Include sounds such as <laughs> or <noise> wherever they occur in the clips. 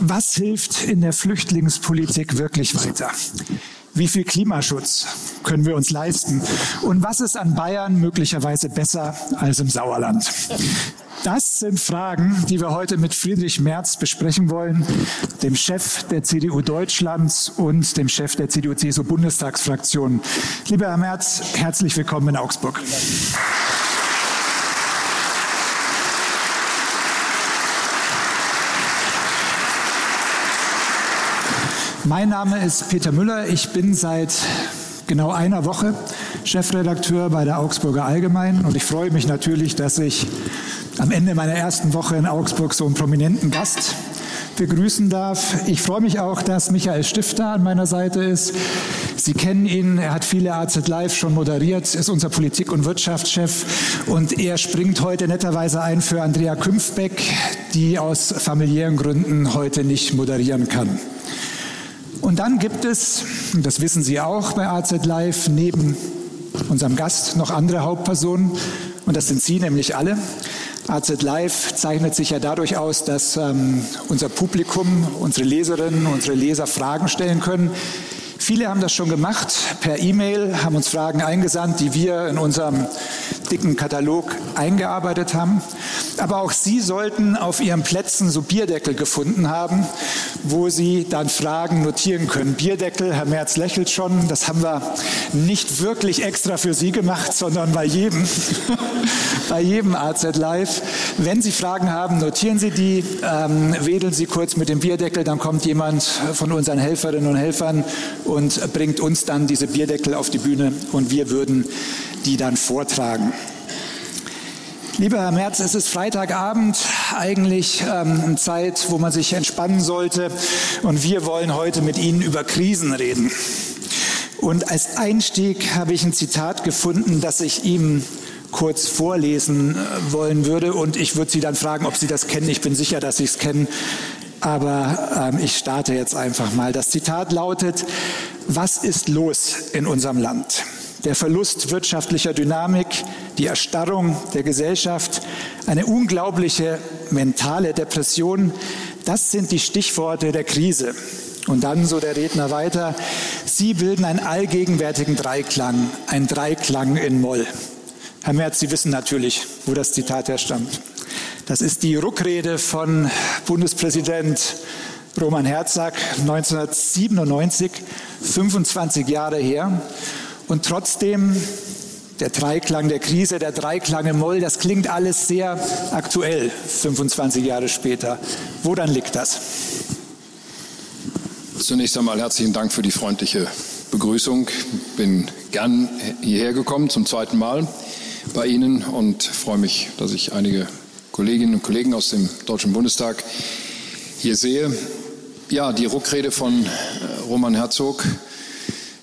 Was hilft in der Flüchtlingspolitik wirklich weiter? Wie viel Klimaschutz können wir uns leisten? Und was ist an Bayern möglicherweise besser als im Sauerland? Das sind Fragen, die wir heute mit Friedrich Merz besprechen wollen, dem Chef der CDU Deutschlands und dem Chef der CDU-CSU-Bundestagsfraktion. Lieber Herr Merz, herzlich willkommen in Augsburg. Mein Name ist Peter Müller. Ich bin seit genau einer Woche Chefredakteur bei der Augsburger Allgemein und ich freue mich natürlich, dass ich am Ende meiner ersten Woche in Augsburg so einen prominenten Gast begrüßen darf. Ich freue mich auch, dass Michael Stifter an meiner Seite ist. Sie kennen ihn, er hat viele AZ Live schon moderiert, ist unser Politik- und Wirtschaftschef und er springt heute netterweise ein für Andrea Künfbeck, die aus familiären Gründen heute nicht moderieren kann. Und dann gibt es, das wissen Sie auch bei AZ Live, neben unserem Gast noch andere Hauptpersonen und das sind Sie nämlich alle. AZ Live zeichnet sich ja dadurch aus, dass ähm, unser Publikum, unsere Leserinnen, unsere Leser Fragen stellen können. Viele haben das schon gemacht per E-Mail, haben uns Fragen eingesandt, die wir in unserem dicken Katalog eingearbeitet haben. Aber auch Sie sollten auf Ihren Plätzen so Bierdeckel gefunden haben, wo Sie dann Fragen notieren können. Bierdeckel, Herr Merz lächelt schon, das haben wir nicht wirklich extra für Sie gemacht, sondern bei jedem, <laughs> bei jedem AZ Live. Wenn Sie Fragen haben, notieren Sie die, ähm, wedeln Sie kurz mit dem Bierdeckel, dann kommt jemand von unseren Helferinnen und Helfern und bringt uns dann diese Bierdeckel auf die Bühne und wir würden die dann vortragen. Lieber Herr Merz, es ist Freitagabend, eigentlich ähm, Zeit, wo man sich entspannen sollte. Und wir wollen heute mit Ihnen über Krisen reden. Und als Einstieg habe ich ein Zitat gefunden, das ich ihm kurz vorlesen äh, wollen würde. Und ich würde Sie dann fragen, ob Sie das kennen. Ich bin sicher, dass Sie es kennen. Aber ähm, ich starte jetzt einfach mal. Das Zitat lautet, was ist los in unserem Land? Der Verlust wirtschaftlicher Dynamik, die Erstarrung der Gesellschaft, eine unglaubliche mentale Depression, das sind die Stichworte der Krise. Und dann, so der Redner weiter, Sie bilden einen allgegenwärtigen Dreiklang, ein Dreiklang in Moll. Herr Merz, Sie wissen natürlich, wo das Zitat herstammt. Das ist die Ruckrede von Bundespräsident Roman Herzog 1997, 25 Jahre her. Und trotzdem der Dreiklang der Krise, der Dreiklang im Moll, das klingt alles sehr aktuell, 25 Jahre später. Woran liegt das? Zunächst einmal herzlichen Dank für die freundliche Begrüßung. Bin gern hierher gekommen zum zweiten Mal bei Ihnen und freue mich, dass ich einige Kolleginnen und Kollegen aus dem Deutschen Bundestag hier sehe. Ja, die Ruckrede von äh, Roman Herzog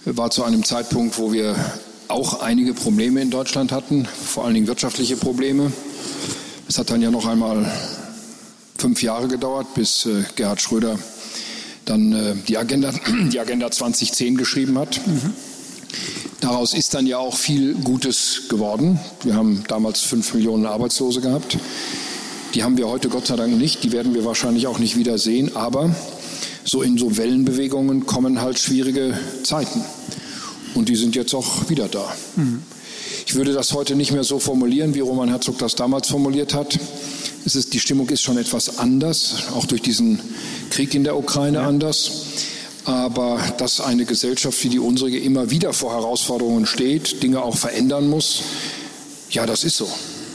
war zu einem Zeitpunkt, wo wir auch einige Probleme in Deutschland hatten, vor allen Dingen wirtschaftliche Probleme. Es hat dann ja noch einmal fünf Jahre gedauert, bis äh, Gerhard Schröder dann äh, die, Agenda, <clears throat> die Agenda 2010 geschrieben hat. Mhm. Daraus ist dann ja auch viel Gutes geworden. Wir haben damals fünf Millionen Arbeitslose gehabt. Die haben wir heute Gott sei Dank nicht. Die werden wir wahrscheinlich auch nicht wieder sehen. Aber so in so Wellenbewegungen kommen halt schwierige Zeiten. Und die sind jetzt auch wieder da. Mhm. Ich würde das heute nicht mehr so formulieren, wie Roman Herzog das damals formuliert hat. Es ist, die Stimmung ist schon etwas anders, auch durch diesen Krieg in der Ukraine ja. anders. Aber dass eine Gesellschaft wie die unsere immer wieder vor Herausforderungen steht, Dinge auch verändern muss, ja, das ist so.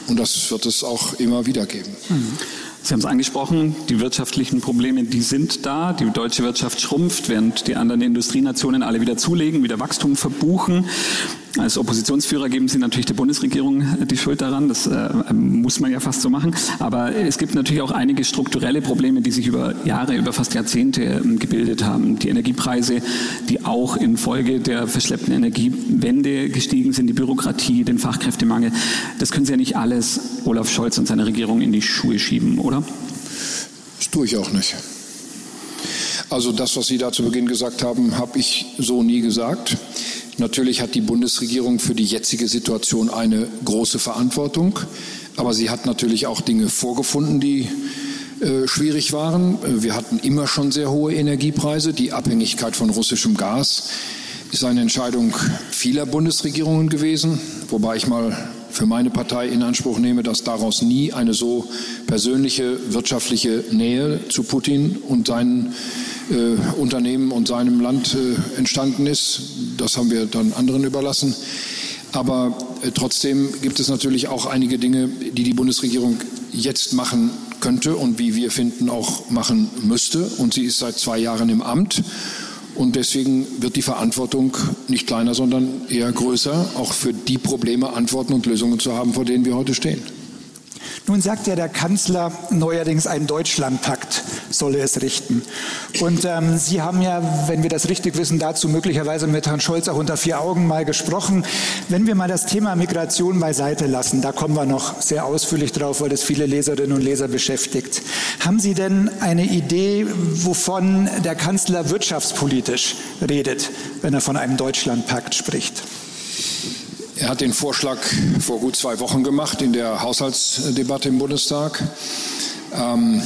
Und das wird es auch immer wieder geben. Mhm. Sie haben es angesprochen, die wirtschaftlichen Probleme, die sind da. Die deutsche Wirtschaft schrumpft, während die anderen Industrienationen alle wieder zulegen, wieder Wachstum verbuchen. Als Oppositionsführer geben Sie natürlich der Bundesregierung die Schuld daran. Das äh, muss man ja fast so machen. Aber es gibt natürlich auch einige strukturelle Probleme, die sich über Jahre, über fast Jahrzehnte äh, gebildet haben. Die Energiepreise, die auch infolge der verschleppten Energiewende gestiegen sind, die Bürokratie, den Fachkräftemangel. Das können Sie ja nicht alles Olaf Scholz und seiner Regierung in die Schuhe schieben, oder? Das tue ich auch nicht. Also das, was Sie da zu Beginn gesagt haben, habe ich so nie gesagt. Natürlich hat die Bundesregierung für die jetzige Situation eine große Verantwortung. Aber sie hat natürlich auch Dinge vorgefunden, die äh, schwierig waren. Wir hatten immer schon sehr hohe Energiepreise. Die Abhängigkeit von russischem Gas ist eine Entscheidung vieler Bundesregierungen gewesen, wobei ich mal für meine Partei in Anspruch nehme, dass daraus nie eine so persönliche wirtschaftliche Nähe zu Putin und seinen äh, Unternehmen und seinem Land äh, entstanden ist. Das haben wir dann anderen überlassen. Aber äh, trotzdem gibt es natürlich auch einige Dinge, die die Bundesregierung jetzt machen könnte und wie wir finden auch machen müsste. Und sie ist seit zwei Jahren im Amt. Und deswegen wird die Verantwortung nicht kleiner, sondern eher größer, auch für die Probleme Antworten und Lösungen zu haben, vor denen wir heute stehen. Nun sagt ja der Kanzler neuerdings, ein Deutschlandpakt solle es richten. Und ähm, Sie haben ja, wenn wir das richtig wissen, dazu möglicherweise mit Herrn Scholz auch unter vier Augen mal gesprochen. Wenn wir mal das Thema Migration beiseite lassen, da kommen wir noch sehr ausführlich drauf, weil es viele Leserinnen und Leser beschäftigt. Haben Sie denn eine Idee, wovon der Kanzler wirtschaftspolitisch redet, wenn er von einem Deutschlandpakt spricht? Er hat den Vorschlag vor gut zwei Wochen gemacht in der Haushaltsdebatte im Bundestag. Ähm,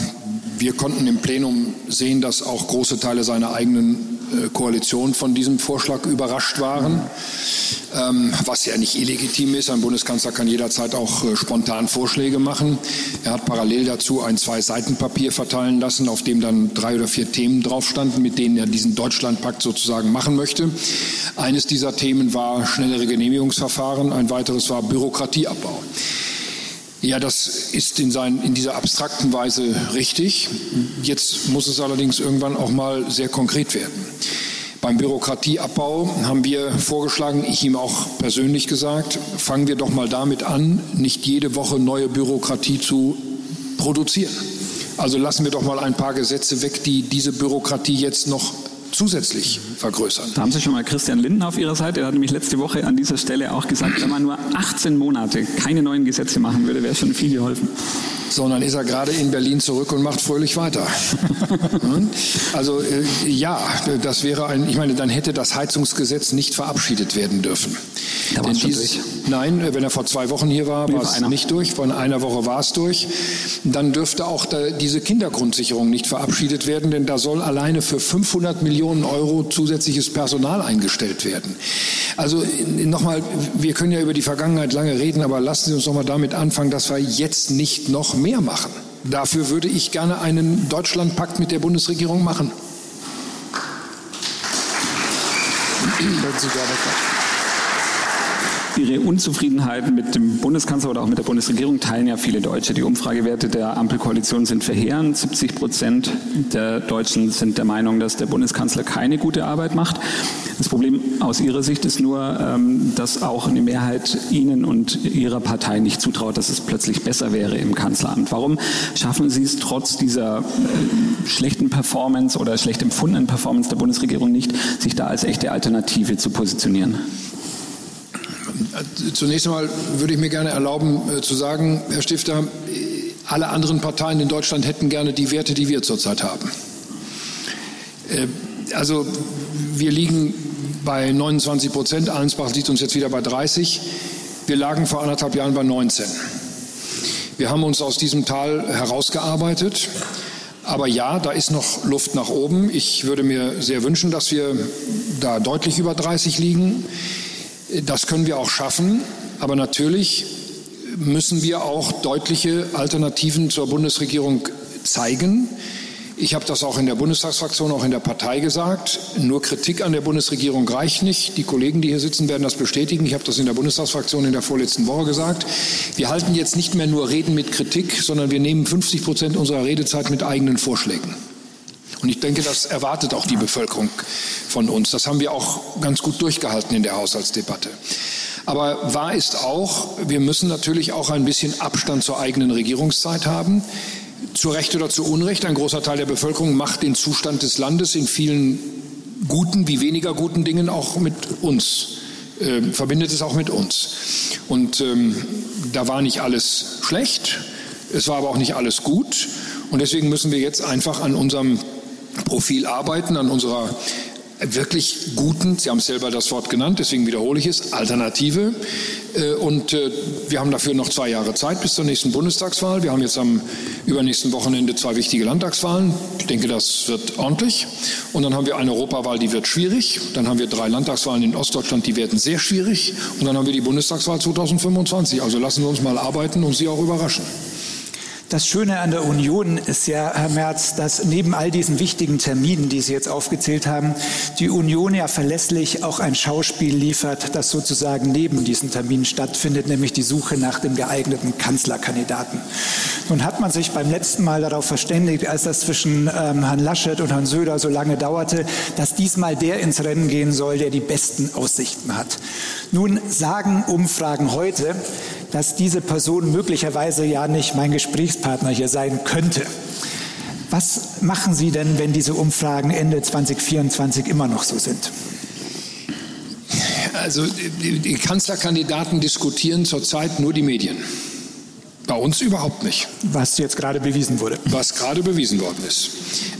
wir konnten im Plenum sehen, dass auch große Teile seiner eigenen Koalition von diesem Vorschlag überrascht waren, ähm, was ja nicht illegitim ist. Ein Bundeskanzler kann jederzeit auch äh, spontan Vorschläge machen. Er hat parallel dazu ein Zwei-Seiten-Papier verteilen lassen, auf dem dann drei oder vier Themen drauf standen, mit denen er diesen Deutschlandpakt sozusagen machen möchte. Eines dieser Themen war schnellere Genehmigungsverfahren, ein weiteres war Bürokratieabbau. Ja, das ist in, sein, in dieser abstrakten Weise richtig. Jetzt muss es allerdings irgendwann auch mal sehr konkret werden. Beim Bürokratieabbau haben wir vorgeschlagen, ich ihm auch persönlich gesagt, fangen wir doch mal damit an, nicht jede Woche neue Bürokratie zu produzieren. Also lassen wir doch mal ein paar Gesetze weg, die diese Bürokratie jetzt noch zusätzlich vergrößern. Da haben Sie schon mal Christian Linden auf Ihrer Seite. Er hat nämlich letzte Woche an dieser Stelle auch gesagt, wenn man nur 18 Monate keine neuen Gesetze machen würde, wäre schon viel geholfen. Sondern ist er gerade in Berlin zurück und macht fröhlich weiter. <laughs> also äh, ja, das wäre ein, ich meine, dann hätte das Heizungsgesetz nicht verabschiedet werden dürfen. Da war dies, durch. Nein, wenn er vor zwei Wochen hier war, war es nicht durch. Vor einer Woche war es durch. Dann dürfte auch da, diese Kindergrundsicherung nicht verabschiedet werden, denn da soll alleine für 500 Millionen Euro zusätzliches Personal eingestellt werden. Also nochmal, wir können ja über die Vergangenheit lange reden, aber lassen Sie uns nochmal damit anfangen, dass wir jetzt nicht noch mehr machen. Dafür würde ich gerne einen Deutschlandpakt mit der Bundesregierung machen. Sie gerne. Ihre Unzufriedenheit mit dem Bundeskanzler oder auch mit der Bundesregierung teilen ja viele Deutsche. Die Umfragewerte der Ampelkoalition sind verheerend. 70 Prozent der Deutschen sind der Meinung, dass der Bundeskanzler keine gute Arbeit macht. Das Problem aus Ihrer Sicht ist nur, ähm, dass auch eine Mehrheit Ihnen und Ihrer Partei nicht zutraut, dass es plötzlich besser wäre im Kanzleramt. Warum schaffen Sie es trotz dieser äh, schlechten Performance oder schlecht empfundenen Performance der Bundesregierung nicht, sich da als echte Alternative zu positionieren? Zunächst einmal würde ich mir gerne erlauben äh, zu sagen, Herr Stifter, alle anderen Parteien in Deutschland hätten gerne die Werte, die wir zurzeit haben. Äh, also wir liegen bei 29 Prozent. Allensbach sieht uns jetzt wieder bei 30. Wir lagen vor anderthalb Jahren bei 19. Wir haben uns aus diesem Tal herausgearbeitet. Aber ja, da ist noch Luft nach oben. Ich würde mir sehr wünschen, dass wir da deutlich über 30 liegen. Das können wir auch schaffen, aber natürlich müssen wir auch deutliche Alternativen zur Bundesregierung zeigen. Ich habe das auch in der Bundestagsfraktion, auch in der Partei gesagt. Nur Kritik an der Bundesregierung reicht nicht. Die Kollegen, die hier sitzen, werden das bestätigen. Ich habe das in der Bundestagsfraktion in der vorletzten Woche gesagt. Wir halten jetzt nicht mehr nur Reden mit Kritik, sondern wir nehmen 50 Prozent unserer Redezeit mit eigenen Vorschlägen. Und ich denke, das erwartet auch die Bevölkerung von uns. Das haben wir auch ganz gut durchgehalten in der Haushaltsdebatte. Aber wahr ist auch, wir müssen natürlich auch ein bisschen Abstand zur eigenen Regierungszeit haben. Zu Recht oder zu Unrecht, ein großer Teil der Bevölkerung macht den Zustand des Landes in vielen guten wie weniger guten Dingen auch mit uns, äh, verbindet es auch mit uns. Und ähm, da war nicht alles schlecht, es war aber auch nicht alles gut. Und deswegen müssen wir jetzt einfach an unserem Profil arbeiten, an unserer wirklich guten, Sie haben selber das Wort genannt, deswegen wiederhole ich es, Alternative. Äh, und äh, wir haben dafür noch zwei Jahre Zeit bis zur nächsten Bundestagswahl. Wir haben jetzt am übernächsten Wochenende zwei wichtige Landtagswahlen. Ich denke, das wird ordentlich. Und dann haben wir eine Europawahl, die wird schwierig. Dann haben wir drei Landtagswahlen in Ostdeutschland, die werden sehr schwierig. Und dann haben wir die Bundestagswahl 2025. Also lassen Sie uns mal arbeiten und Sie auch überraschen. Das Schöne an der Union ist ja, Herr Merz, dass neben all diesen wichtigen Terminen, die Sie jetzt aufgezählt haben, die Union ja verlässlich auch ein Schauspiel liefert, das sozusagen neben diesen Terminen stattfindet, nämlich die Suche nach dem geeigneten Kanzlerkandidaten. Nun hat man sich beim letzten Mal darauf verständigt, als das zwischen ähm, Herrn Laschet und Herrn Söder so lange dauerte, dass diesmal der ins Rennen gehen soll, der die besten Aussichten hat. Nun sagen Umfragen heute, dass diese Person möglicherweise ja nicht mein Gesprächspartner hier sein könnte. Was machen Sie denn, wenn diese Umfragen Ende 2024 immer noch so sind? Also die Kanzlerkandidaten diskutieren zurzeit nur die Medien. Bei uns überhaupt nicht. Was jetzt gerade bewiesen wurde. Was gerade bewiesen worden ist.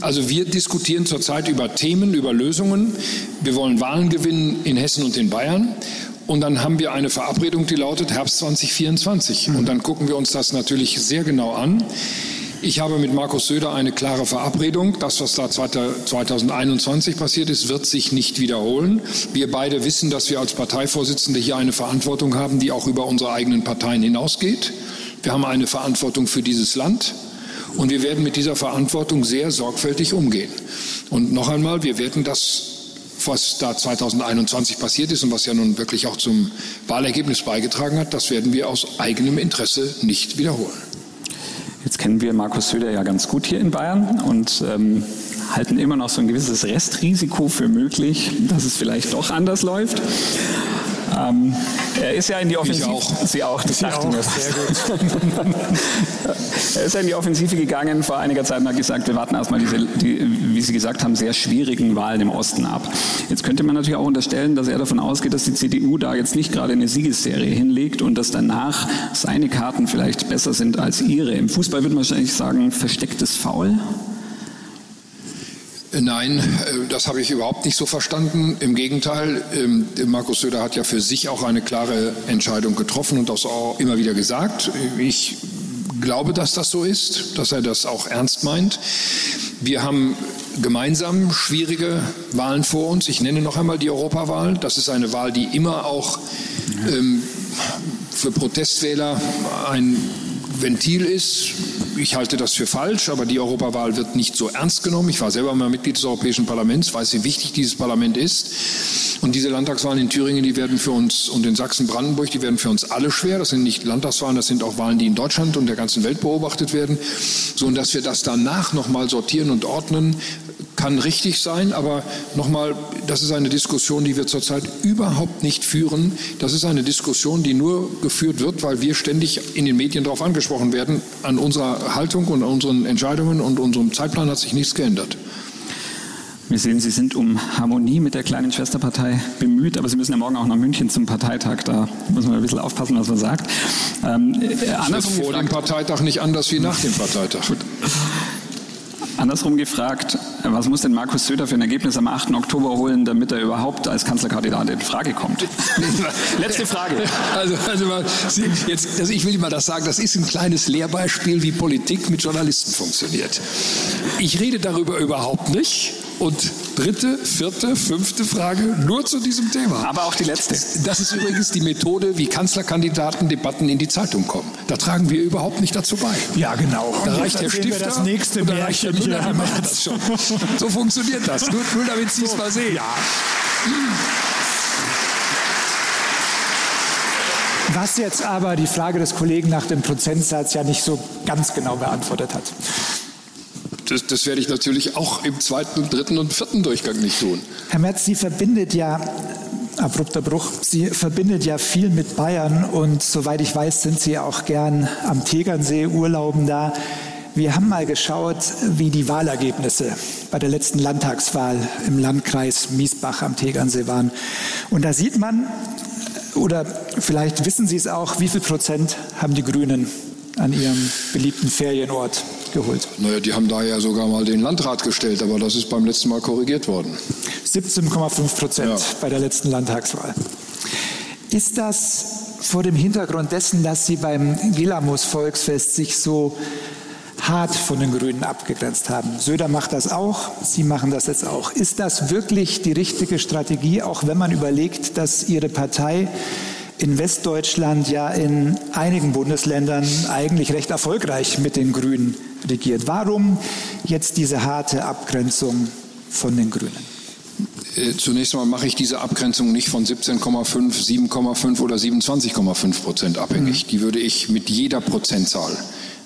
Also wir diskutieren zurzeit über Themen, über Lösungen. Wir wollen Wahlen gewinnen in Hessen und in Bayern. Und dann haben wir eine Verabredung, die lautet Herbst 2024. Und dann gucken wir uns das natürlich sehr genau an. Ich habe mit Markus Söder eine klare Verabredung. Das, was da 2021 passiert ist, wird sich nicht wiederholen. Wir beide wissen, dass wir als Parteivorsitzende hier eine Verantwortung haben, die auch über unsere eigenen Parteien hinausgeht. Wir haben eine Verantwortung für dieses Land. Und wir werden mit dieser Verantwortung sehr sorgfältig umgehen. Und noch einmal, wir werden das was da 2021 passiert ist und was ja nun wirklich auch zum Wahlergebnis beigetragen hat, das werden wir aus eigenem Interesse nicht wiederholen. Jetzt kennen wir Markus Söder ja ganz gut hier in Bayern und ähm, halten immer noch so ein gewisses Restrisiko für möglich, dass es vielleicht doch anders läuft. Ähm, er ist ja in die Offensive. Ich auch. Sie auch, das dachte mir Sehr gut. <laughs> er ist ja in die Offensive gegangen vor einiger Zeit und hat gesagt, wir warten erstmal diese, die, wie Sie gesagt haben, sehr schwierigen Wahlen im Osten ab. Jetzt könnte man natürlich auch unterstellen, dass er davon ausgeht, dass die CDU da jetzt nicht gerade eine Siegesserie hinlegt und dass danach seine Karten vielleicht besser sind als ihre. Im Fußball würde man wahrscheinlich sagen, verstecktes Foul. Nein, äh, das habe ich überhaupt nicht so verstanden. Im Gegenteil, ähm, Markus Söder hat ja für sich auch eine klare Entscheidung getroffen und das auch immer wieder gesagt. Ich glaube, dass das so ist, dass er das auch ernst meint. Wir haben gemeinsam schwierige Wahlen vor uns. Ich nenne noch einmal die Europawahl. Das ist eine Wahl, die immer auch ähm, für Protestwähler ein Ventil ist. Ich halte das für falsch, aber die Europawahl wird nicht so ernst genommen. Ich war selber mal Mitglied des Europäischen Parlaments, weiß, wie wichtig dieses Parlament ist. Und diese Landtagswahlen in Thüringen, die werden für uns und in Sachsen-Brandenburg, die werden für uns alle schwer. Das sind nicht Landtagswahlen, das sind auch Wahlen, die in Deutschland und der ganzen Welt beobachtet werden. So, und dass wir das danach nochmal sortieren und ordnen, kann richtig sein, aber nochmal, das ist eine Diskussion, die wir zurzeit überhaupt nicht führen. Das ist eine Diskussion, die nur geführt wird, weil wir ständig in den Medien darauf angesprochen werden. An unserer Haltung und an unseren Entscheidungen und unserem Zeitplan hat sich nichts geändert. Wir sehen, Sie sind um Harmonie mit der kleinen Schwesterpartei bemüht, aber Sie müssen ja morgen auch nach München zum Parteitag. Da muss man ein bisschen aufpassen, was man sagt. Ähm, äh, vor dem Parteitag nicht anders wie nach dem Parteitag. Gut. Andersrum gefragt, was muss denn Markus Söder für ein Ergebnis am 8. Oktober holen, damit er überhaupt als Kanzlerkandidat in Frage kommt? <laughs> Letzte Frage. Also, also Sie, jetzt, also ich will mal das sagen, das ist ein kleines Lehrbeispiel, wie Politik mit Journalisten funktioniert. Ich rede darüber überhaupt nicht. Und dritte, vierte, fünfte Frage nur zu diesem Thema. Aber auch die letzte. Das ist übrigens die Methode, wie Kanzlerkandidatendebatten in die Zeitung kommen. Da tragen wir überhaupt nicht dazu bei. Ja, genau. Da und reicht der Stifter das nächste und da reicht der Müller, die machen das schon. So funktioniert das. Nur, nur damit Sie es mal sehen. Ja. Was jetzt aber die Frage des Kollegen nach dem Prozentsatz ja nicht so ganz genau beantwortet hat das, das werde ich natürlich auch im zweiten, dritten und vierten Durchgang nicht tun. Herr Merz, Sie verbindet ja abrupter Bruch. Sie verbindet ja viel mit Bayern und soweit ich weiß, sind Sie auch gern am Tegernsee Urlauben da. Wir haben mal geschaut, wie die Wahlergebnisse bei der letzten Landtagswahl im Landkreis Miesbach am Tegernsee waren. Und da sieht man, oder vielleicht wissen Sie es auch, wie viel Prozent haben die Grünen an ihrem beliebten Ferienort geholt. Naja, die haben da ja sogar mal den Landrat gestellt, aber das ist beim letzten Mal korrigiert worden. 17,5 Prozent ja. bei der letzten Landtagswahl. Ist das vor dem Hintergrund dessen, dass Sie beim Gilamos Volksfest sich so hart von den Grünen abgegrenzt haben. Söder macht das auch, Sie machen das jetzt auch. Ist das wirklich die richtige Strategie, auch wenn man überlegt, dass Ihre Partei in Westdeutschland ja in einigen Bundesländern eigentlich recht erfolgreich mit den Grünen regiert? Warum jetzt diese harte Abgrenzung von den Grünen? Äh, zunächst einmal mache ich diese Abgrenzung nicht von 17,5, 7,5 oder 27,5 Prozent abhängig. Mhm. Die würde ich mit jeder Prozentzahl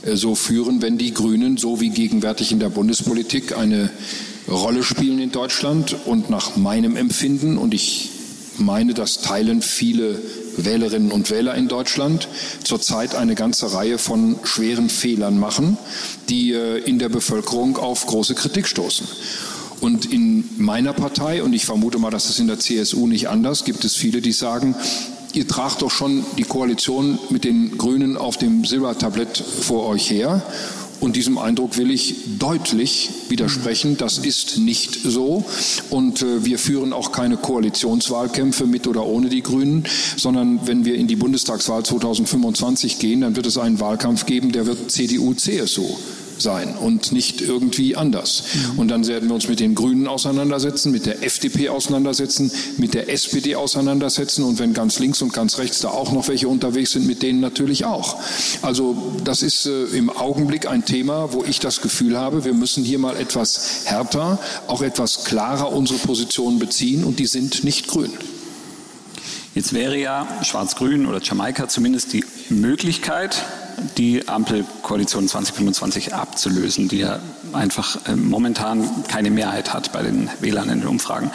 äh, so führen, wenn die Grünen, so wie gegenwärtig in der Bundespolitik, eine Rolle spielen in Deutschland und nach meinem Empfinden, und ich meine, das teilen viele Wählerinnen und Wähler in Deutschland, zurzeit eine ganze Reihe von schweren Fehlern machen, die äh, in der Bevölkerung auf große Kritik stoßen. Und in meiner Partei, und ich vermute mal, dass es in der CSU nicht anders, gibt es viele, die sagen, ihr tragt doch schon die Koalition mit den Grünen auf dem Silbertablett vor euch her. Und diesem Eindruck will ich deutlich widersprechen. Das ist nicht so. Und äh, wir führen auch keine Koalitionswahlkämpfe mit oder ohne die Grünen, sondern wenn wir in die Bundestagswahl 2025 gehen, dann wird es einen Wahlkampf geben, der wird CDU, CSU sein und nicht irgendwie anders. Und dann werden wir uns mit den Grünen auseinandersetzen, mit der FDP auseinandersetzen, mit der SPD auseinandersetzen und wenn ganz links und ganz rechts da auch noch welche unterwegs sind, mit denen natürlich auch. Also das ist äh, im Augenblick ein Thema, wo ich das Gefühl habe, wir müssen hier mal etwas härter, auch etwas klarer unsere Positionen beziehen und die sind nicht grün. Jetzt wäre ja Schwarz-Grün oder Jamaika zumindest die Möglichkeit, die Ampelkoalition 2025 abzulösen, die ja einfach äh, momentan keine Mehrheit hat bei den Wählern in den Umfragen.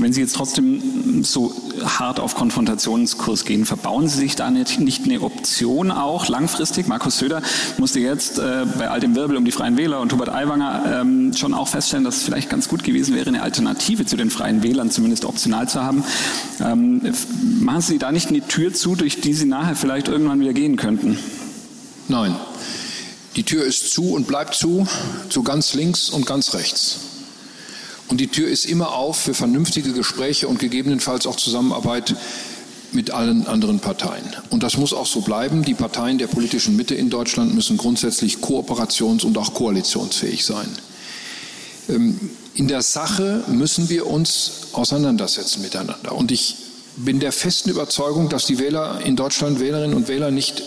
Wenn Sie jetzt trotzdem so hart auf Konfrontationskurs gehen, verbauen Sie sich da nicht, nicht eine Option auch langfristig? Markus Söder musste jetzt äh, bei all dem Wirbel um die Freien Wähler und Hubert Aiwanger ähm, schon auch feststellen, dass es vielleicht ganz gut gewesen wäre, eine Alternative zu den Freien Wählern zumindest optional zu haben. Ähm, machen Sie da nicht eine Tür zu, durch die Sie nachher vielleicht irgendwann wieder gehen könnten? Nein. Die Tür ist zu und bleibt zu, zu ganz links und ganz rechts. Und die Tür ist immer auf für vernünftige Gespräche und gegebenenfalls auch Zusammenarbeit mit allen anderen Parteien. Und das muss auch so bleiben. Die Parteien der politischen Mitte in Deutschland müssen grundsätzlich kooperations- und auch koalitionsfähig sein. Ähm, in der Sache müssen wir uns auseinandersetzen miteinander. Und ich bin der festen Überzeugung, dass die Wähler in Deutschland, Wählerinnen und Wähler nicht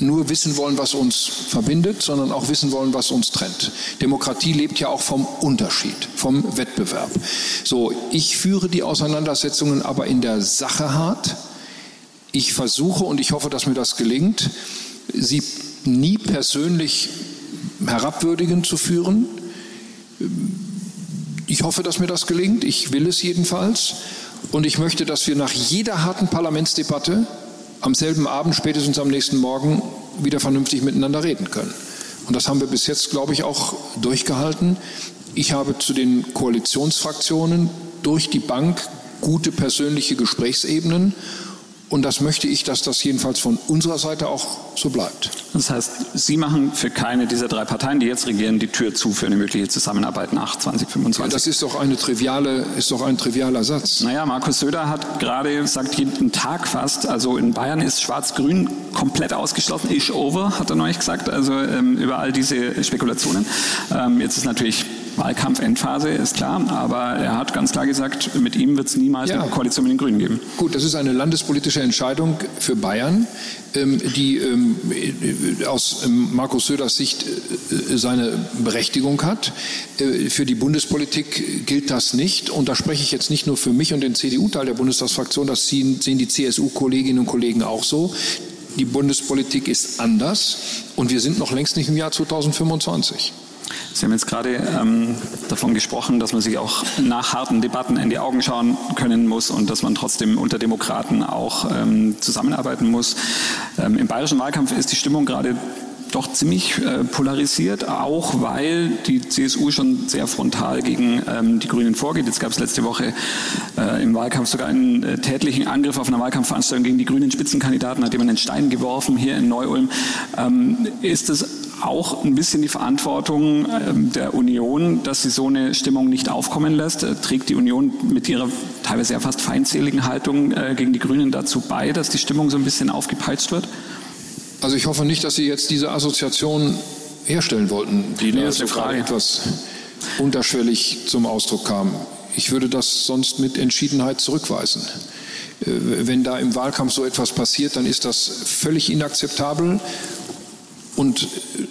nur wissen wollen, was uns verbindet, sondern auch wissen wollen, was uns trennt. Demokratie lebt ja auch vom Unterschied, vom Wettbewerb. So, ich führe die Auseinandersetzungen aber in der Sache hart. Ich versuche und ich hoffe, dass mir das gelingt, sie nie persönlich herabwürdigend zu führen. Ich hoffe, dass mir das gelingt. Ich will es jedenfalls. Und ich möchte, dass wir nach jeder harten Parlamentsdebatte am selben Abend, spätestens am nächsten Morgen wieder vernünftig miteinander reden können. Und das haben wir bis jetzt, glaube ich, auch durchgehalten. Ich habe zu den Koalitionsfraktionen durch die Bank gute persönliche Gesprächsebenen und das möchte ich, dass das jedenfalls von unserer Seite auch so bleibt. Das heißt, Sie machen für keine dieser drei Parteien, die jetzt regieren, die Tür zu für eine mögliche Zusammenarbeit nach 2025. Ja, das ist doch, eine triviale, ist doch ein trivialer Satz. Naja, Markus Söder hat gerade gesagt, jeden Tag fast, also in Bayern ist Schwarz-Grün komplett ausgeschlossen, ish over, hat er neulich gesagt, also ähm, über all diese Spekulationen. Ähm, jetzt ist natürlich Wahlkampfendphase, ist klar, aber er hat ganz klar gesagt, mit ihm wird es niemals ja. eine Koalition mit den Grünen geben. Gut, das ist eine landespolitische Entscheidung für Bayern, ähm, die ähm, aus ähm, Markus Söders Sicht äh, seine Berechtigung hat. Äh, für die Bundespolitik gilt das nicht. Und da spreche ich jetzt nicht nur für mich und den CDU-Teil der Bundestagsfraktion, das sehen die CSU-Kolleginnen und Kollegen auch so. Die Bundespolitik ist anders und wir sind noch längst nicht im Jahr 2025. Sie haben jetzt gerade ähm, davon gesprochen, dass man sich auch nach harten Debatten in die Augen schauen können muss und dass man trotzdem unter Demokraten auch ähm, zusammenarbeiten muss. Ähm, Im bayerischen Wahlkampf ist die Stimmung gerade doch ziemlich äh, polarisiert, auch weil die CSU schon sehr frontal gegen ähm, die Grünen vorgeht. Jetzt gab es letzte Woche äh, im Wahlkampf sogar einen äh, tätlichen Angriff auf einer Wahlkampfveranstaltung gegen die grünen Spitzenkandidaten, hat jemand einen Stein geworfen hier in Neu-Ulm. Ähm, ist das auch ein bisschen die Verantwortung ähm, der Union, dass sie so eine Stimmung nicht aufkommen lässt? Äh, trägt die Union mit ihrer teilweise ja fast feindseligen Haltung äh, gegen die Grünen dazu bei, dass die Stimmung so ein bisschen aufgepeitscht wird? Also ich hoffe nicht, dass Sie jetzt diese Assoziation herstellen wollten, die nee, da sogar etwas unterschwellig zum Ausdruck kam. Ich würde das sonst mit Entschiedenheit zurückweisen. Äh, wenn da im Wahlkampf so etwas passiert, dann ist das völlig inakzeptabel und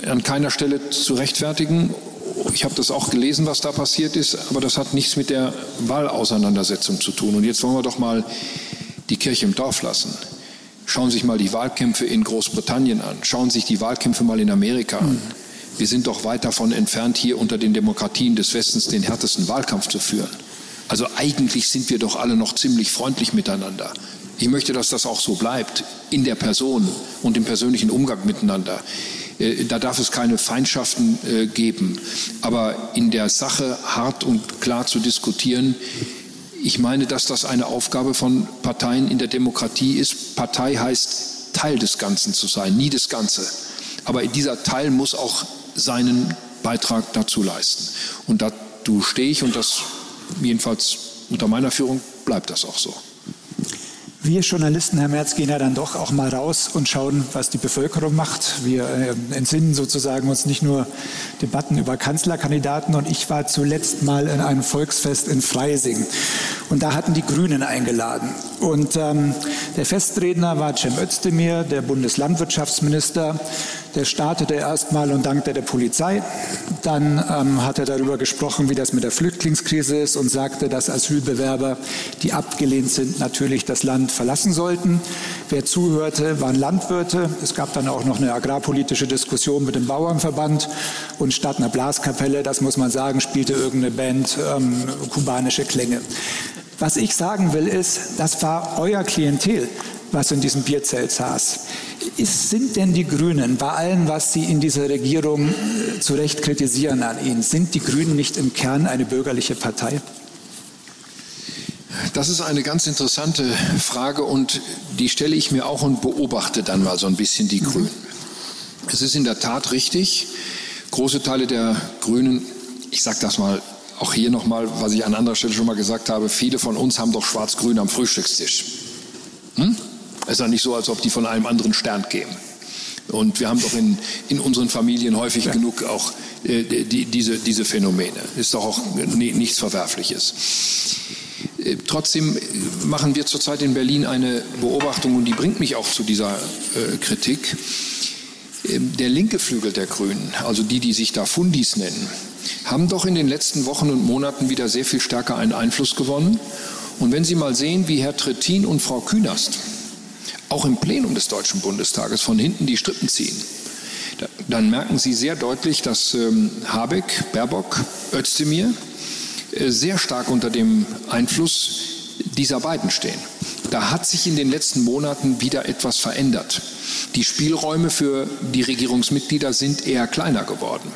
an keiner Stelle zu rechtfertigen. Ich habe das auch gelesen, was da passiert ist, aber das hat nichts mit der Wahlauseinandersetzung zu tun. Und jetzt wollen wir doch mal die Kirche im Dorf lassen. Schauen Sie sich mal die Wahlkämpfe in Großbritannien an. Schauen Sie sich die Wahlkämpfe mal in Amerika an. Wir sind doch weit davon entfernt, hier unter den Demokratien des Westens den härtesten Wahlkampf zu führen. Also eigentlich sind wir doch alle noch ziemlich freundlich miteinander. Ich möchte, dass das auch so bleibt in der Person und im persönlichen Umgang miteinander. Äh, da darf es keine Feindschaften äh, geben. Aber in der Sache hart und klar zu diskutieren, ich meine, dass das eine Aufgabe von Parteien in der Demokratie ist. Partei heißt Teil des Ganzen zu sein, nie das Ganze. Aber dieser Teil muss auch seinen Beitrag dazu leisten. Und dazu stehe ich und das jedenfalls unter meiner Führung bleibt das auch so. Wir Journalisten, Herr Merz, gehen ja dann doch auch mal raus und schauen, was die Bevölkerung macht. Wir äh, entsinnen sozusagen uns nicht nur Debatten über Kanzlerkandidaten. Und ich war zuletzt mal in einem Volksfest in Freising. Und da hatten die Grünen eingeladen. Und ähm, der Festredner war Cem Özdemir, der Bundeslandwirtschaftsminister. Der startete erstmal und dankte der Polizei. Dann ähm, hat er darüber gesprochen, wie das mit der Flüchtlingskrise ist und sagte, dass Asylbewerber, die abgelehnt sind, natürlich das Land verlassen sollten. Wer zuhörte, waren Landwirte. Es gab dann auch noch eine agrarpolitische Diskussion mit dem Bauernverband. Und statt einer Blaskapelle, das muss man sagen, spielte irgendeine Band ähm, kubanische Klänge. Was ich sagen will, ist, das war euer Klientel was in diesem Bierzelt saß. Ist, sind denn die Grünen, bei allem, was sie in dieser Regierung äh, zu Recht kritisieren an ihnen, sind die Grünen nicht im Kern eine bürgerliche Partei? Das ist eine ganz interessante Frage und die stelle ich mir auch und beobachte dann mal so ein bisschen die Grünen. Mhm. Es ist in der Tat richtig, große Teile der Grünen, ich sage das mal auch hier nochmal, was ich an anderer Stelle schon mal gesagt habe, viele von uns haben doch Schwarz-Grün am Frühstückstisch. Hm? Es ist ja nicht so, als ob die von einem anderen Stern kämen. Und wir haben doch in, in unseren Familien häufig ja. genug auch äh, die, diese, diese Phänomene. Ist doch auch nichts Verwerfliches. Äh, trotzdem machen wir zurzeit in Berlin eine Beobachtung und die bringt mich auch zu dieser äh, Kritik. Ähm, der linke Flügel der Grünen, also die, die sich da Fundis nennen, haben doch in den letzten Wochen und Monaten wieder sehr viel stärker einen Einfluss gewonnen. Und wenn Sie mal sehen, wie Herr Trittin und Frau Künast auch im Plenum des Deutschen Bundestages von hinten die Strippen ziehen, dann merken Sie sehr deutlich, dass ähm, Habeck, Baerbock, Özdemir äh, sehr stark unter dem Einfluss dieser beiden stehen. Da hat sich in den letzten Monaten wieder etwas verändert. Die Spielräume für die Regierungsmitglieder sind eher kleiner geworden.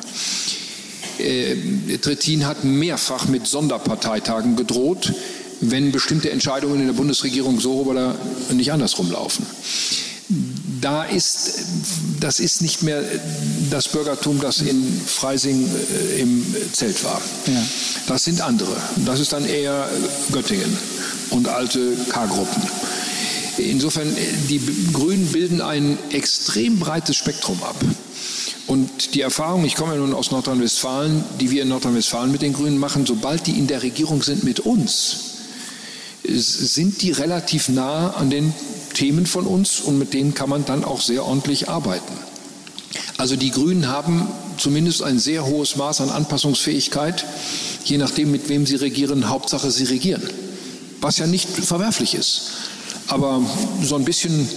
Äh, Trittin hat mehrfach mit Sonderparteitagen gedroht, wenn bestimmte Entscheidungen in der Bundesregierung so oder nicht andersrum laufen. Da ist, das ist nicht mehr das Bürgertum, das in Freising äh, im Zelt war. Ja. Das sind andere. Das ist dann eher Göttingen und alte K-Gruppen. Insofern, äh, die Grünen bilden ein extrem breites Spektrum ab. Und die Erfahrung, ich komme ja nun aus Nordrhein-Westfalen, die wir in Nordrhein-Westfalen mit den Grünen machen, sobald die in der Regierung sind mit uns, sind die relativ nah an den Themen von uns und mit denen kann man dann auch sehr ordentlich arbeiten. Also die Grünen haben zumindest ein sehr hohes Maß an Anpassungsfähigkeit, je nachdem, mit wem sie regieren, Hauptsache sie regieren. Was ja nicht verwerflich ist. Aber so ein bisschen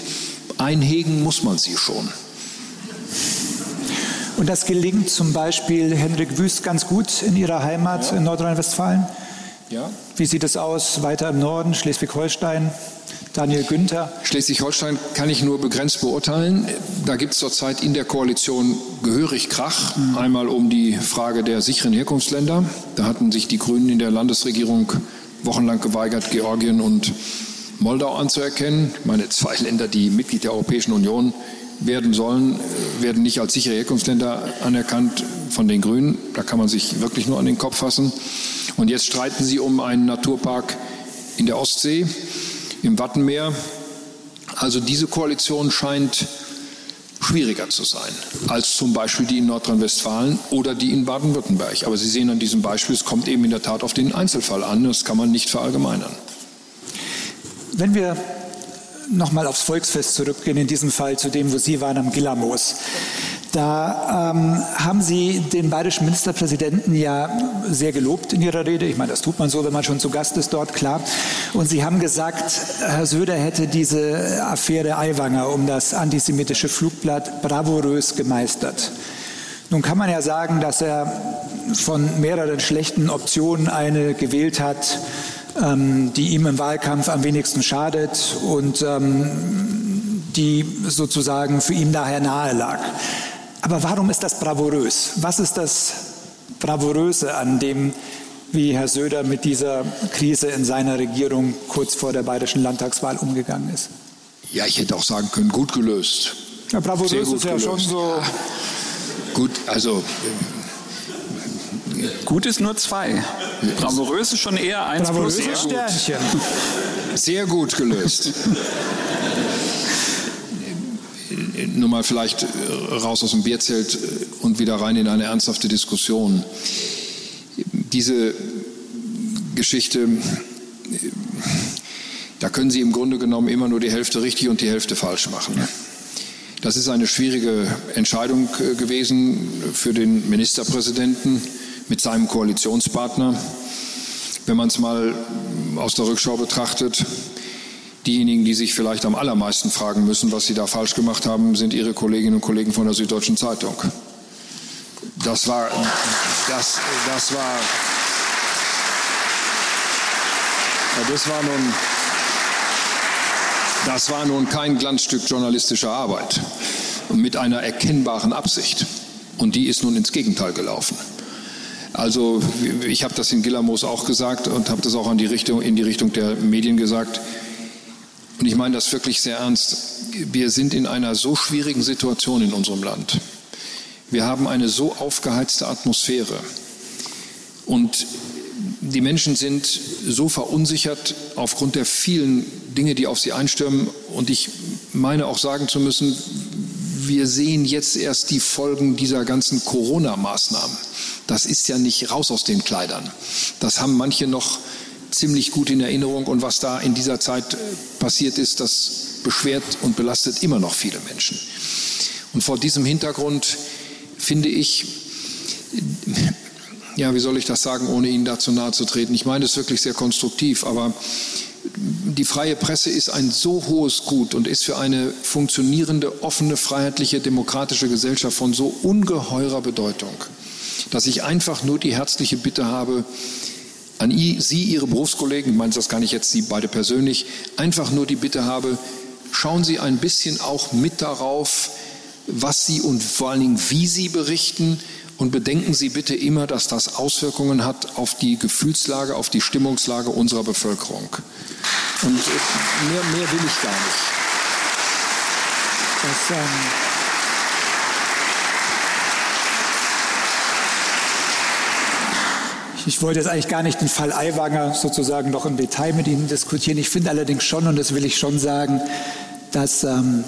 einhegen muss man sie schon. Und das gelingt zum Beispiel Henrik Wüst ganz gut in ihrer Heimat ja. in Nordrhein-Westfalen? Ja. Wie sieht es aus weiter im Norden, Schleswig-Holstein? Daniel Günther. Schleswig-Holstein kann ich nur begrenzt beurteilen. Da gibt es zurzeit in der Koalition gehörig Krach. Mhm. Einmal um die Frage der sicheren Herkunftsländer. Da hatten sich die Grünen in der Landesregierung wochenlang geweigert, Georgien und Moldau anzuerkennen. Meine zwei Länder, die Mitglied der Europäischen Union werden sollen, werden nicht als sichere Herkunftsländer anerkannt von den Grünen. Da kann man sich wirklich nur an den Kopf fassen. Und jetzt streiten sie um einen Naturpark in der Ostsee, im Wattenmeer. Also diese Koalition scheint schwieriger zu sein als zum Beispiel die in Nordrhein-Westfalen oder die in Baden-Württemberg. Aber Sie sehen an diesem Beispiel, es kommt eben in der Tat auf den Einzelfall an. Das kann man nicht verallgemeinern. Wenn wir nochmal aufs Volksfest zurückgehen, in diesem Fall zu dem, wo Sie waren am Gillermoos. Da ähm, haben Sie den bayerischen Ministerpräsidenten ja sehr gelobt in Ihrer Rede. Ich meine, das tut man so, wenn man schon zu Gast ist dort, klar. Und Sie haben gesagt, Herr Söder hätte diese Affäre Aiwanger um das antisemitische Flugblatt bravourös gemeistert. Nun kann man ja sagen, dass er von mehreren schlechten Optionen eine gewählt hat, ähm, die ihm im Wahlkampf am wenigsten schadet und ähm, die sozusagen für ihn daher nahe lag. Aber warum ist das bravourös? Was ist das Bravouröse an dem, wie Herr Söder mit dieser Krise in seiner Regierung kurz vor der bayerischen Landtagswahl umgegangen ist? Ja, ich hätte auch sagen können, gut gelöst. Ja, bravourös ist ja gelöst. schon so. Ja. Gut, also Gut ist nur zwei. Bravourös ist schon eher eins Bravourös plus Sternchen. Sehr gut gelöst. Nur mal vielleicht raus aus dem Bierzelt und wieder rein in eine ernsthafte Diskussion. Diese Geschichte, da können Sie im Grunde genommen immer nur die Hälfte richtig und die Hälfte falsch machen. Das ist eine schwierige Entscheidung gewesen für den Ministerpräsidenten mit seinem Koalitionspartner. Wenn man es mal aus der Rückschau betrachtet, diejenigen, die sich vielleicht am allermeisten fragen müssen, was sie da falsch gemacht haben, sind ihre Kolleginnen und Kollegen von der Süddeutschen Zeitung. Das war, das, das war, das war nun, das war nun kein Glanzstück journalistischer Arbeit mit einer erkennbaren Absicht. Und die ist nun ins Gegenteil gelaufen. Also ich habe das in Gillermoos auch gesagt und habe das auch in die, Richtung, in die Richtung der Medien gesagt. Und ich meine das wirklich sehr ernst. Wir sind in einer so schwierigen Situation in unserem Land. Wir haben eine so aufgeheizte Atmosphäre. Und die Menschen sind so verunsichert aufgrund der vielen Dinge, die auf sie einstürmen. Und ich meine auch sagen zu müssen, wir sehen jetzt erst die Folgen dieser ganzen Corona-Maßnahmen das ist ja nicht raus aus den Kleidern. Das haben manche noch ziemlich gut in Erinnerung und was da in dieser Zeit äh, passiert ist, das beschwert und belastet immer noch viele Menschen. Und vor diesem Hintergrund finde ich, ja, wie soll ich das sagen, ohne Ihnen dazu nahe zu treten? Ich meine es wirklich sehr konstruktiv, aber die freie Presse ist ein so hohes Gut und ist für eine funktionierende, offene, freiheitliche, demokratische Gesellschaft von so ungeheurer Bedeutung dass ich einfach nur die herzliche Bitte habe, an Sie, Ihre Berufskollegen, ich meine das gar nicht jetzt Sie beide persönlich, einfach nur die Bitte habe, schauen Sie ein bisschen auch mit darauf, was Sie und vor allen Dingen, wie Sie berichten. Und bedenken Sie bitte immer, dass das Auswirkungen hat auf die Gefühlslage, auf die Stimmungslage unserer Bevölkerung. Und mehr, mehr will ich gar nicht. Das, ähm Ich wollte jetzt eigentlich gar nicht den Fall Aiwanger sozusagen noch im Detail mit Ihnen diskutieren. Ich finde allerdings schon, und das will ich schon sagen, dass ähm,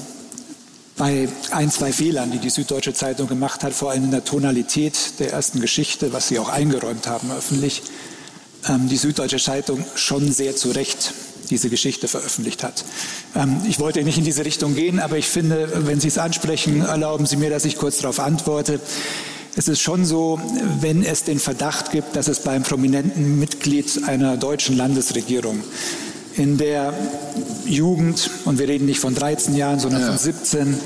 bei ein, zwei Fehlern, die die Süddeutsche Zeitung gemacht hat, vor allem in der Tonalität der ersten Geschichte, was Sie auch eingeräumt haben öffentlich, ähm, die Süddeutsche Zeitung schon sehr zu Recht diese Geschichte veröffentlicht hat. Ähm, ich wollte nicht in diese Richtung gehen, aber ich finde, wenn Sie es ansprechen, erlauben Sie mir, dass ich kurz darauf antworte. Es ist schon so, wenn es den Verdacht gibt, dass es beim prominenten Mitglied einer deutschen Landesregierung in der Jugend, und wir reden nicht von 13 Jahren, sondern ja. von 17,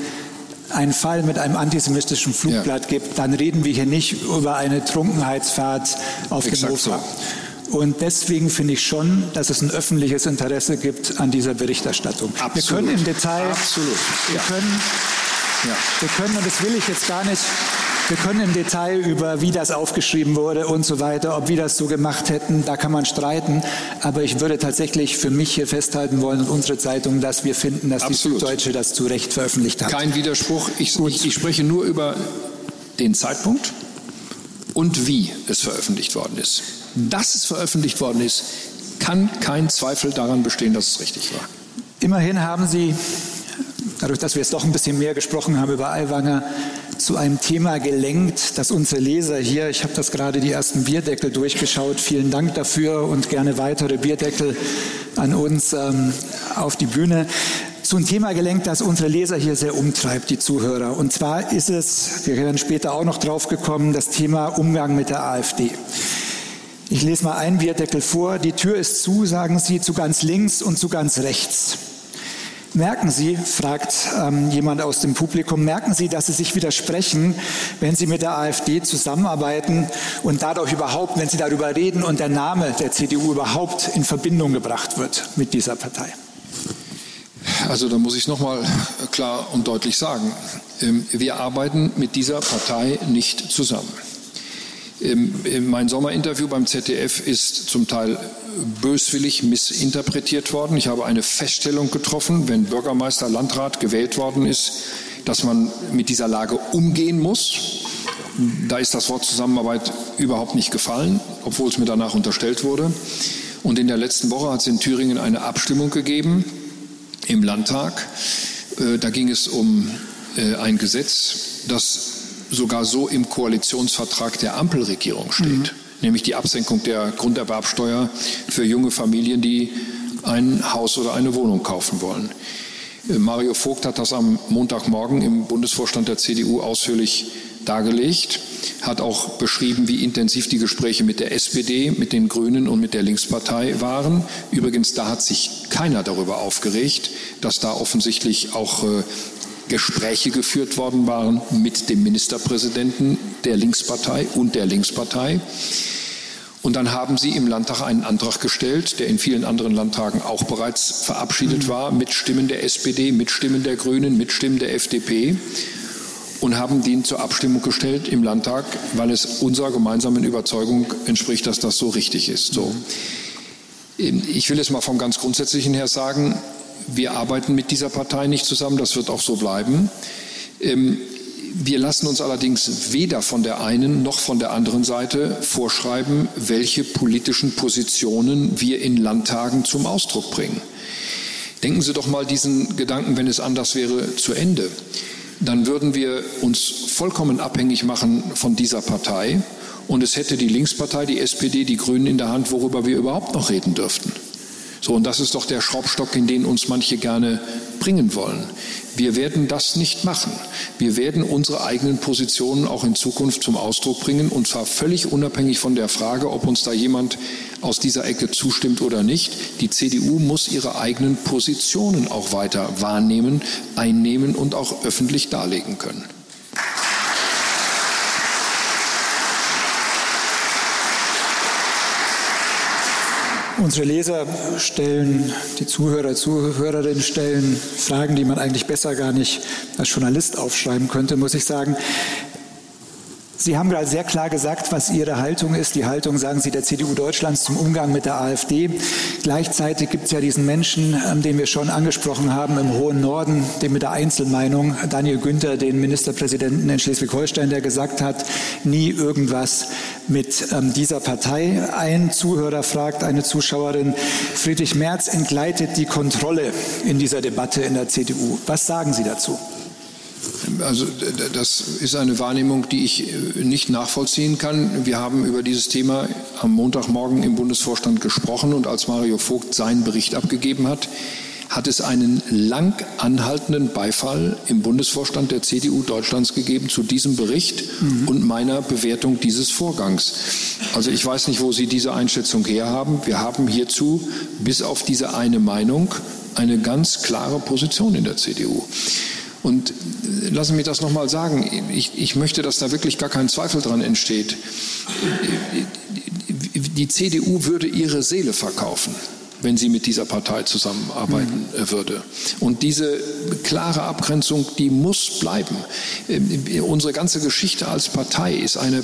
einen Fall mit einem antisemitischen Flugblatt ja. gibt, dann reden wir hier nicht über eine Trunkenheitsfahrt auf Exakt dem Mofa. So. Und deswegen finde ich schon, dass es ein öffentliches Interesse gibt an dieser Berichterstattung. Absolut. Wir können im Detail, Absolut. Wir, können, ja. wir können, und das will ich jetzt gar nicht, Wir können im Detail über, wie das aufgeschrieben wurde und so weiter, ob wir das so gemacht hätten, da kann man streiten. Aber ich würde tatsächlich für mich hier festhalten wollen und unsere Zeitung, dass wir finden, dass Absolut. die Süddeutsche das zu Recht veröffentlicht hat. Kein Widerspruch. Ich, ich, ich spreche nur über den Zeitpunkt und wie es veröffentlicht worden ist. Dass es veröffentlicht worden ist, kann kein Zweifel daran bestehen, dass es richtig war. Immerhin haben Sie, dadurch, dass wir jetzt doch ein bisschen mehr gesprochen haben über Aiwanger, zu einem Thema gelenkt, das unsere Leser hier, ich habe das gerade die ersten Bierdeckel durchgeschaut, vielen Dank dafür und gerne weitere Bierdeckel an uns ähm, auf die Bühne, zu einem Thema gelenkt, das unsere Leser hier sehr umtreibt, die Zuhörer. Und zwar ist es, wir werden später auch noch drauf gekommen, das Thema Umgang mit der AfD. Ich lese mal einen Bierdeckel vor. Die Tür ist zu, sagen Sie, zu ganz links und zu ganz rechts. Merken Sie, fragt ähm, jemand aus dem Publikum, merken Sie, dass Sie sich widersprechen, wenn Sie mit der AfD zusammenarbeiten und dadurch überhaupt, wenn Sie darüber reden und der Name der CDU überhaupt in Verbindung gebracht wird mit dieser Partei? Also da muss ich noch mal klar und deutlich sagen, ähm, wir arbeiten mit dieser Partei nicht zusammen. Mein Sommerinterview beim ZDF ist zum Teil böswillig missinterpretiert worden. Ich habe eine Feststellung getroffen, wenn Bürgermeister, Landrat gewählt worden ist, dass man mit dieser Lage umgehen muss. Da ist das Wort Zusammenarbeit überhaupt nicht gefallen, obwohl es mir danach unterstellt wurde. Und in der letzten Woche hat es in Thüringen eine Abstimmung gegeben im Landtag. Äh, da ging es um äh, ein Gesetz, das sogar so im Koalitionsvertrag der Ampelregierung steht. Mhm nämlich die Absenkung der Grunderwerbsteuer für junge Familien, die ein Haus oder eine Wohnung kaufen wollen. Äh, Mario Vogt hat das am Montagmorgen im Bundesvorstand der CDU ausführlich dargelegt, hat auch beschrieben, wie intensiv die Gespräche mit der SPD, mit den Grünen und mit der Linkspartei waren. Übrigens, da hat sich keiner darüber aufgeregt, dass da offensichtlich auch äh, Gespräche geführt worden waren mit dem Ministerpräsidenten der Linkspartei und der Linkspartei. Und dann haben sie im Landtag einen Antrag gestellt, der in vielen anderen Landtagen auch bereits verabschiedet war, mit Stimmen der SPD, mit Stimmen der Grünen, mit Stimmen der FDP und haben den zur Abstimmung gestellt im Landtag, weil es unserer gemeinsamen Überzeugung entspricht, dass das so richtig ist. So. Ich will es mal vom ganz Grundsätzlichen her sagen, wir arbeiten mit dieser Partei nicht zusammen, das wird auch so bleiben. Ähm, wir lassen uns allerdings weder von der einen noch von der anderen Seite vorschreiben, welche politischen Positionen wir in Landtagen zum Ausdruck bringen. Denken Sie doch mal diesen Gedanken, wenn es anders wäre, zu Ende. Dann würden wir uns vollkommen abhängig machen von dieser Partei und es hätte die Linkspartei, die SPD, die Grünen in der Hand, worüber wir überhaupt noch reden dürften. So, und das ist doch der Schraubstock, in den uns manche gerne bringen wollen. Wir werden das nicht machen. Wir werden unsere eigenen Positionen auch in Zukunft zum Ausdruck bringen und zwar völlig unabhängig von der Frage, ob uns da jemand aus dieser Ecke zustimmt oder nicht. Die CDU muss ihre eigenen Positionen auch weiter wahrnehmen, einnehmen und auch öffentlich darlegen können. Unsere Leser stellen, die Zuhörer, Zuhörerinnen stellen Fragen, die man eigentlich besser gar nicht als Journalist aufschreiben könnte, muss ich sagen. Sie haben gerade sehr klar gesagt, was Ihre Haltung ist. Die Haltung, sagen Sie, der CDU Deutschlands zum Umgang mit der AfD. Gleichzeitig gibt es ja diesen Menschen, ähm, den wir schon angesprochen haben, im hohen Norden, den mit der Einzelmeinung, Daniel Günther, den Ministerpräsidenten in Schleswig-Holstein, der gesagt hat, nie irgendwas mit ähm, dieser Partei. Ein Zuhörer fragt, eine Zuschauerin, Friedrich Merz entgleitet die Kontrolle in dieser Debatte in der CDU. Was sagen Sie dazu? Also das ist eine Wahrnehmung, die ich äh, nicht nachvollziehen kann. Wir haben über dieses Thema am Montagmorgen im Bundesvorstand gesprochen und als Mario Vogt seinen Bericht abgegeben hat, hat es einen lang anhaltenden Beifall im Bundesvorstand der CDU Deutschlands gegeben zu diesem Bericht mhm. und meiner Bewertung dieses Vorgangs. Also ich weiß nicht, wo Sie diese Einschätzung herhaben. Wir haben hierzu bis auf diese eine Meinung eine ganz klare Position in der CDU. Und äh, lassen mich das nochmal sagen. Ich, ich möchte, dass da wirklich gar kein Zweifel dran entsteht. Die CDU würde ihre Seele verkaufen, wenn sie mit dieser Partei zusammenarbeiten mhm. würde. Und diese klare Abgrenzung, die muss bleiben. Ähm, unsere ganze Geschichte als Partei ist eine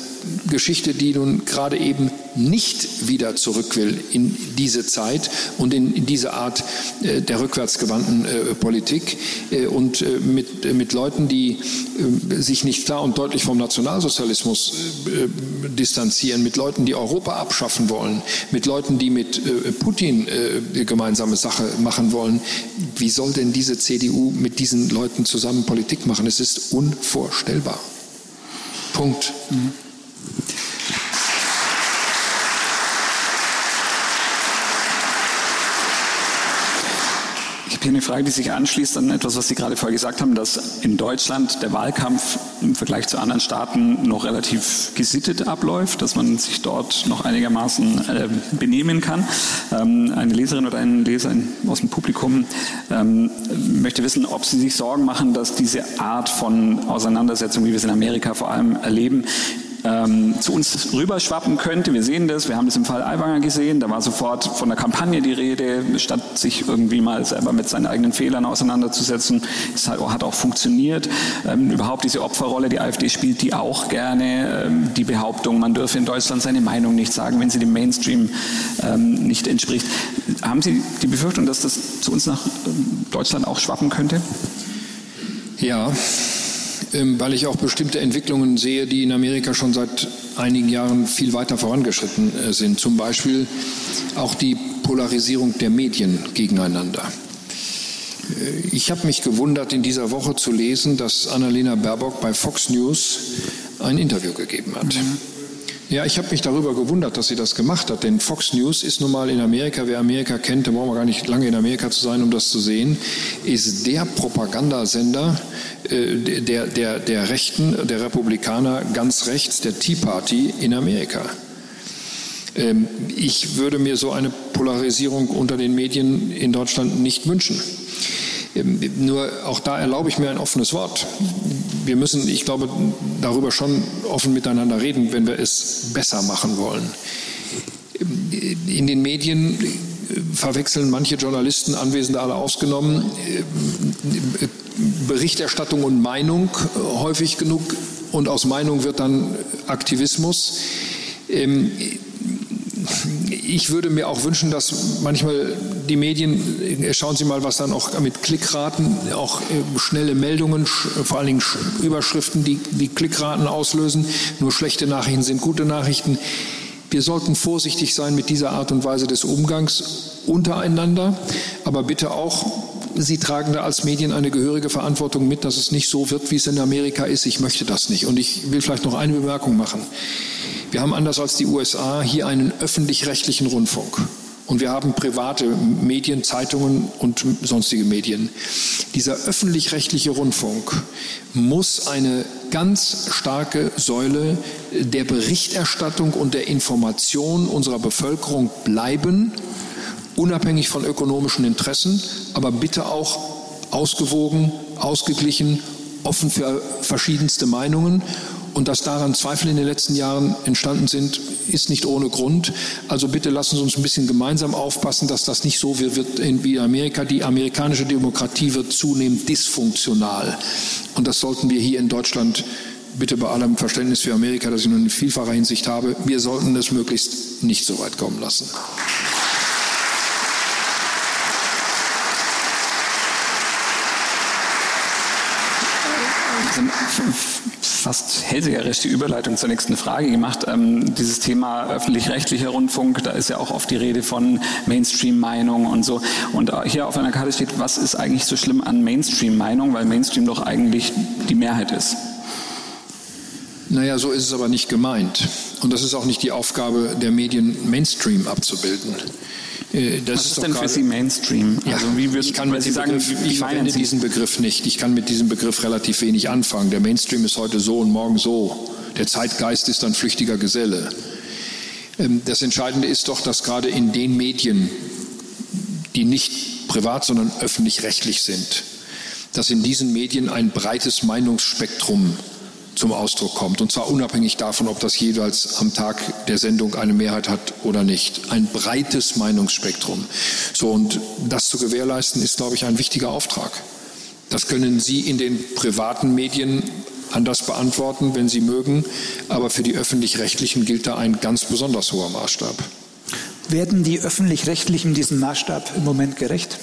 Geschichte, die nun gerade eben nicht wieder zurück will in diese Zeit und in, diese Art äh, der rückwärtsgewandten äh, Politik äh, und äh, mit, mit Leuten, die äh, sich nicht klar und deutlich vom Nationalsozialismus äh, distanzieren, mit Leuten, die Europa abschaffen wollen, mit Leuten, die mit Putin gemeinsame Sache machen wollen. Wie soll denn diese CDU mit diesen Leuten zusammen Politik machen? Es ist unvorstellbar. Punkt. Mhm. Habe hier eine Frage, die sich anschließt an etwas, was Sie gerade vorher gesagt haben, dass in Deutschland der Wahlkampf im Vergleich zu anderen Staaten noch relativ gesittet abläuft, dass man sich dort noch einigermaßen äh, benehmen kann. Ähm, eine Leserin oder ein Leser aus dem Publikum ähm, möchte wissen, ob Sie sich Sorgen machen, dass diese Art von Auseinandersetzung, wie wir es in Amerika vor allem erleben, ähm, zu uns rüberschwappen könnte. Wir sehen das, wir haben das im Fall Aiwanger gesehen, da war sofort von der Kampagne die Rede, statt sich irgendwie mal selber mit seinen eigenen Fehlern auseinanderzusetzen. Es hat, auch funktioniert. Ähm, überhaupt diese Opferrolle, die AfD spielt die auch gerne. Ähm, die Behauptung, man dürfe in Deutschland seine Meinung nicht sagen, wenn sie dem Mainstream ähm, nicht entspricht. Haben Sie die Befürchtung, dass das zu uns nach ähm, Deutschland auch schwappen könnte? Ja, weil ich auch bestimmte Entwicklungen sehe, die in Amerika schon seit einigen Jahren viel weiter vorangeschritten äh, sind. Zum Beispiel auch die Polarisierung der Medien gegeneinander. Äh, ich habe mich gewundert, in dieser Woche zu lesen, dass Annalena Baerbock bei Fox News ein Interview gegeben hat. Mhm. Ja, ich habe mich darüber gewundert, dass sie das gemacht hat, denn Fox News ist nun mal in Amerika, wer Amerika kennt, da brauchen wir gar nicht lange in Amerika zu sein, um das zu sehen, ist der Propagandasender äh, der, der, der Rechten, der Republikaner ganz rechts, der Tea Party in Amerika. Ähm, ich würde mir so eine Polarisierung unter den Medien in Deutschland nicht wünschen. Ähm, nur auch da erlaube ich mir ein offenes Wort. Wir müssen, ich glaube, darüber schon offen miteinander reden, wenn wir es besser machen wollen. Ähm, in den Medien verwechseln manche Journalisten, Anwesende alle ausgenommen, Berichterstattung und Meinung häufig genug und aus Meinung wird dann Aktivismus. Ich würde mir auch wünschen, dass manchmal die Medien, schauen Sie mal, was dann auch mit Klickraten, auch äh, schnelle Meldungen, vor allen Dingen Überschriften, die, die Klickraten auslösen. Nur schlechte Nachrichten sind gute Nachrichten. Wir sollten vorsichtig sein mit dieser Art und Weise des Umgangs untereinander, aber bitte auch Sie tragen da als Medien eine gehörige Verantwortung mit, dass es nicht so wird, wie es in Amerika ist. Ich möchte das nicht. Und ich will vielleicht noch eine Bemerkung machen. Wir haben anders als die USA hier einen öffentlich-rechtlichen Rundfunk. Und wir haben private Medien, Zeitungen und sonstige Medien. Dieser öffentlich-rechtliche Rundfunk muss eine ganz starke Säule der Berichterstattung und der Information unserer Bevölkerung bleiben unabhängig von ökonomischen Interessen, aber bitte auch ausgewogen, ausgeglichen, offen für verschiedenste Meinungen. Und dass daran Zweifel in den letzten Jahren entstanden sind, ist nicht ohne Grund. Also bitte lassen Sie uns ein bisschen gemeinsam aufpassen, dass das nicht so wird wie Amerika. Die amerikanische Demokratie wird zunehmend dysfunktional. Und das sollten wir hier in Deutschland bitte bei allem Verständnis für Amerika, das ich nun in vielfacher Hinsicht habe, wir sollten es möglichst nicht so weit kommen lassen. fast hellseherisch die Überleitung zur nächsten Frage gemacht. Ähm, dieses Thema öffentlich-rechtlicher Rundfunk, da ist ja auch oft die Rede von Mainstream-Meinung und so. Und hier auf einer Karte steht, was ist eigentlich so schlimm an Mainstream-Meinung, weil Mainstream doch eigentlich die Mehrheit ist. Naja, so ist es aber nicht gemeint. Und das ist auch nicht die Aufgabe der Medien, Mainstream abzubilden. Äh, das Was ist, ist denn für Sie Mainstream? Ja, also wie ich kann mit Sie sagen, Begriff, ich verwende diesen Begriff nicht. Ich kann mit diesem Begriff relativ wenig anfangen. Der Mainstream ist heute so und morgen so. Der Zeitgeist ist ein flüchtiger Geselle. Ähm, das Entscheidende ist doch, dass gerade in den Medien, die nicht privat, sondern öffentlich-rechtlich sind, dass in diesen Medien ein breites Meinungsspektrum zum Ausdruck kommt. Und zwar unabhängig davon, ob das jeweils am Tag der Sendung eine Mehrheit hat oder nicht. Ein breites Meinungsspektrum. So, und das zu gewährleisten, ist, glaube ich, ein wichtiger Auftrag. Das können Sie in den privaten Medien anders beantworten, wenn Sie mögen. Aber für die öffentlich-rechtlichen gilt da ein ganz besonders hoher Maßstab. Werden die öffentlich-rechtlichen diesem Maßstab im Moment gerecht?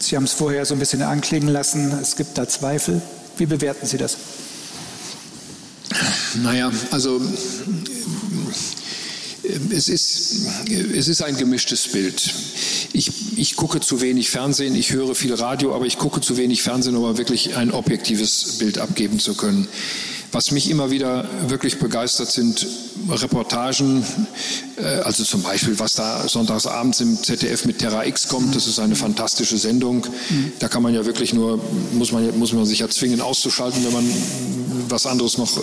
Sie haben es vorher so ein bisschen anklingen lassen. Es gibt da Zweifel. Wie bewerten Sie das? Naja, also es ist, es ist ein gemischtes Bild. Ich, ich gucke zu wenig Fernsehen, ich höre viel Radio, aber ich gucke zu wenig Fernsehen, um wirklich ein objektives Bild abgeben zu können. Was mich immer wieder wirklich begeistert, sind Reportagen, äh, also zum Beispiel, was da sonntagsabends im ZDF mit Terra X kommt, das ist eine fantastische Sendung. Da kann man ja wirklich nur, muss man, muss man sich ja zwingen auszuschalten, wenn man was anderes noch äh,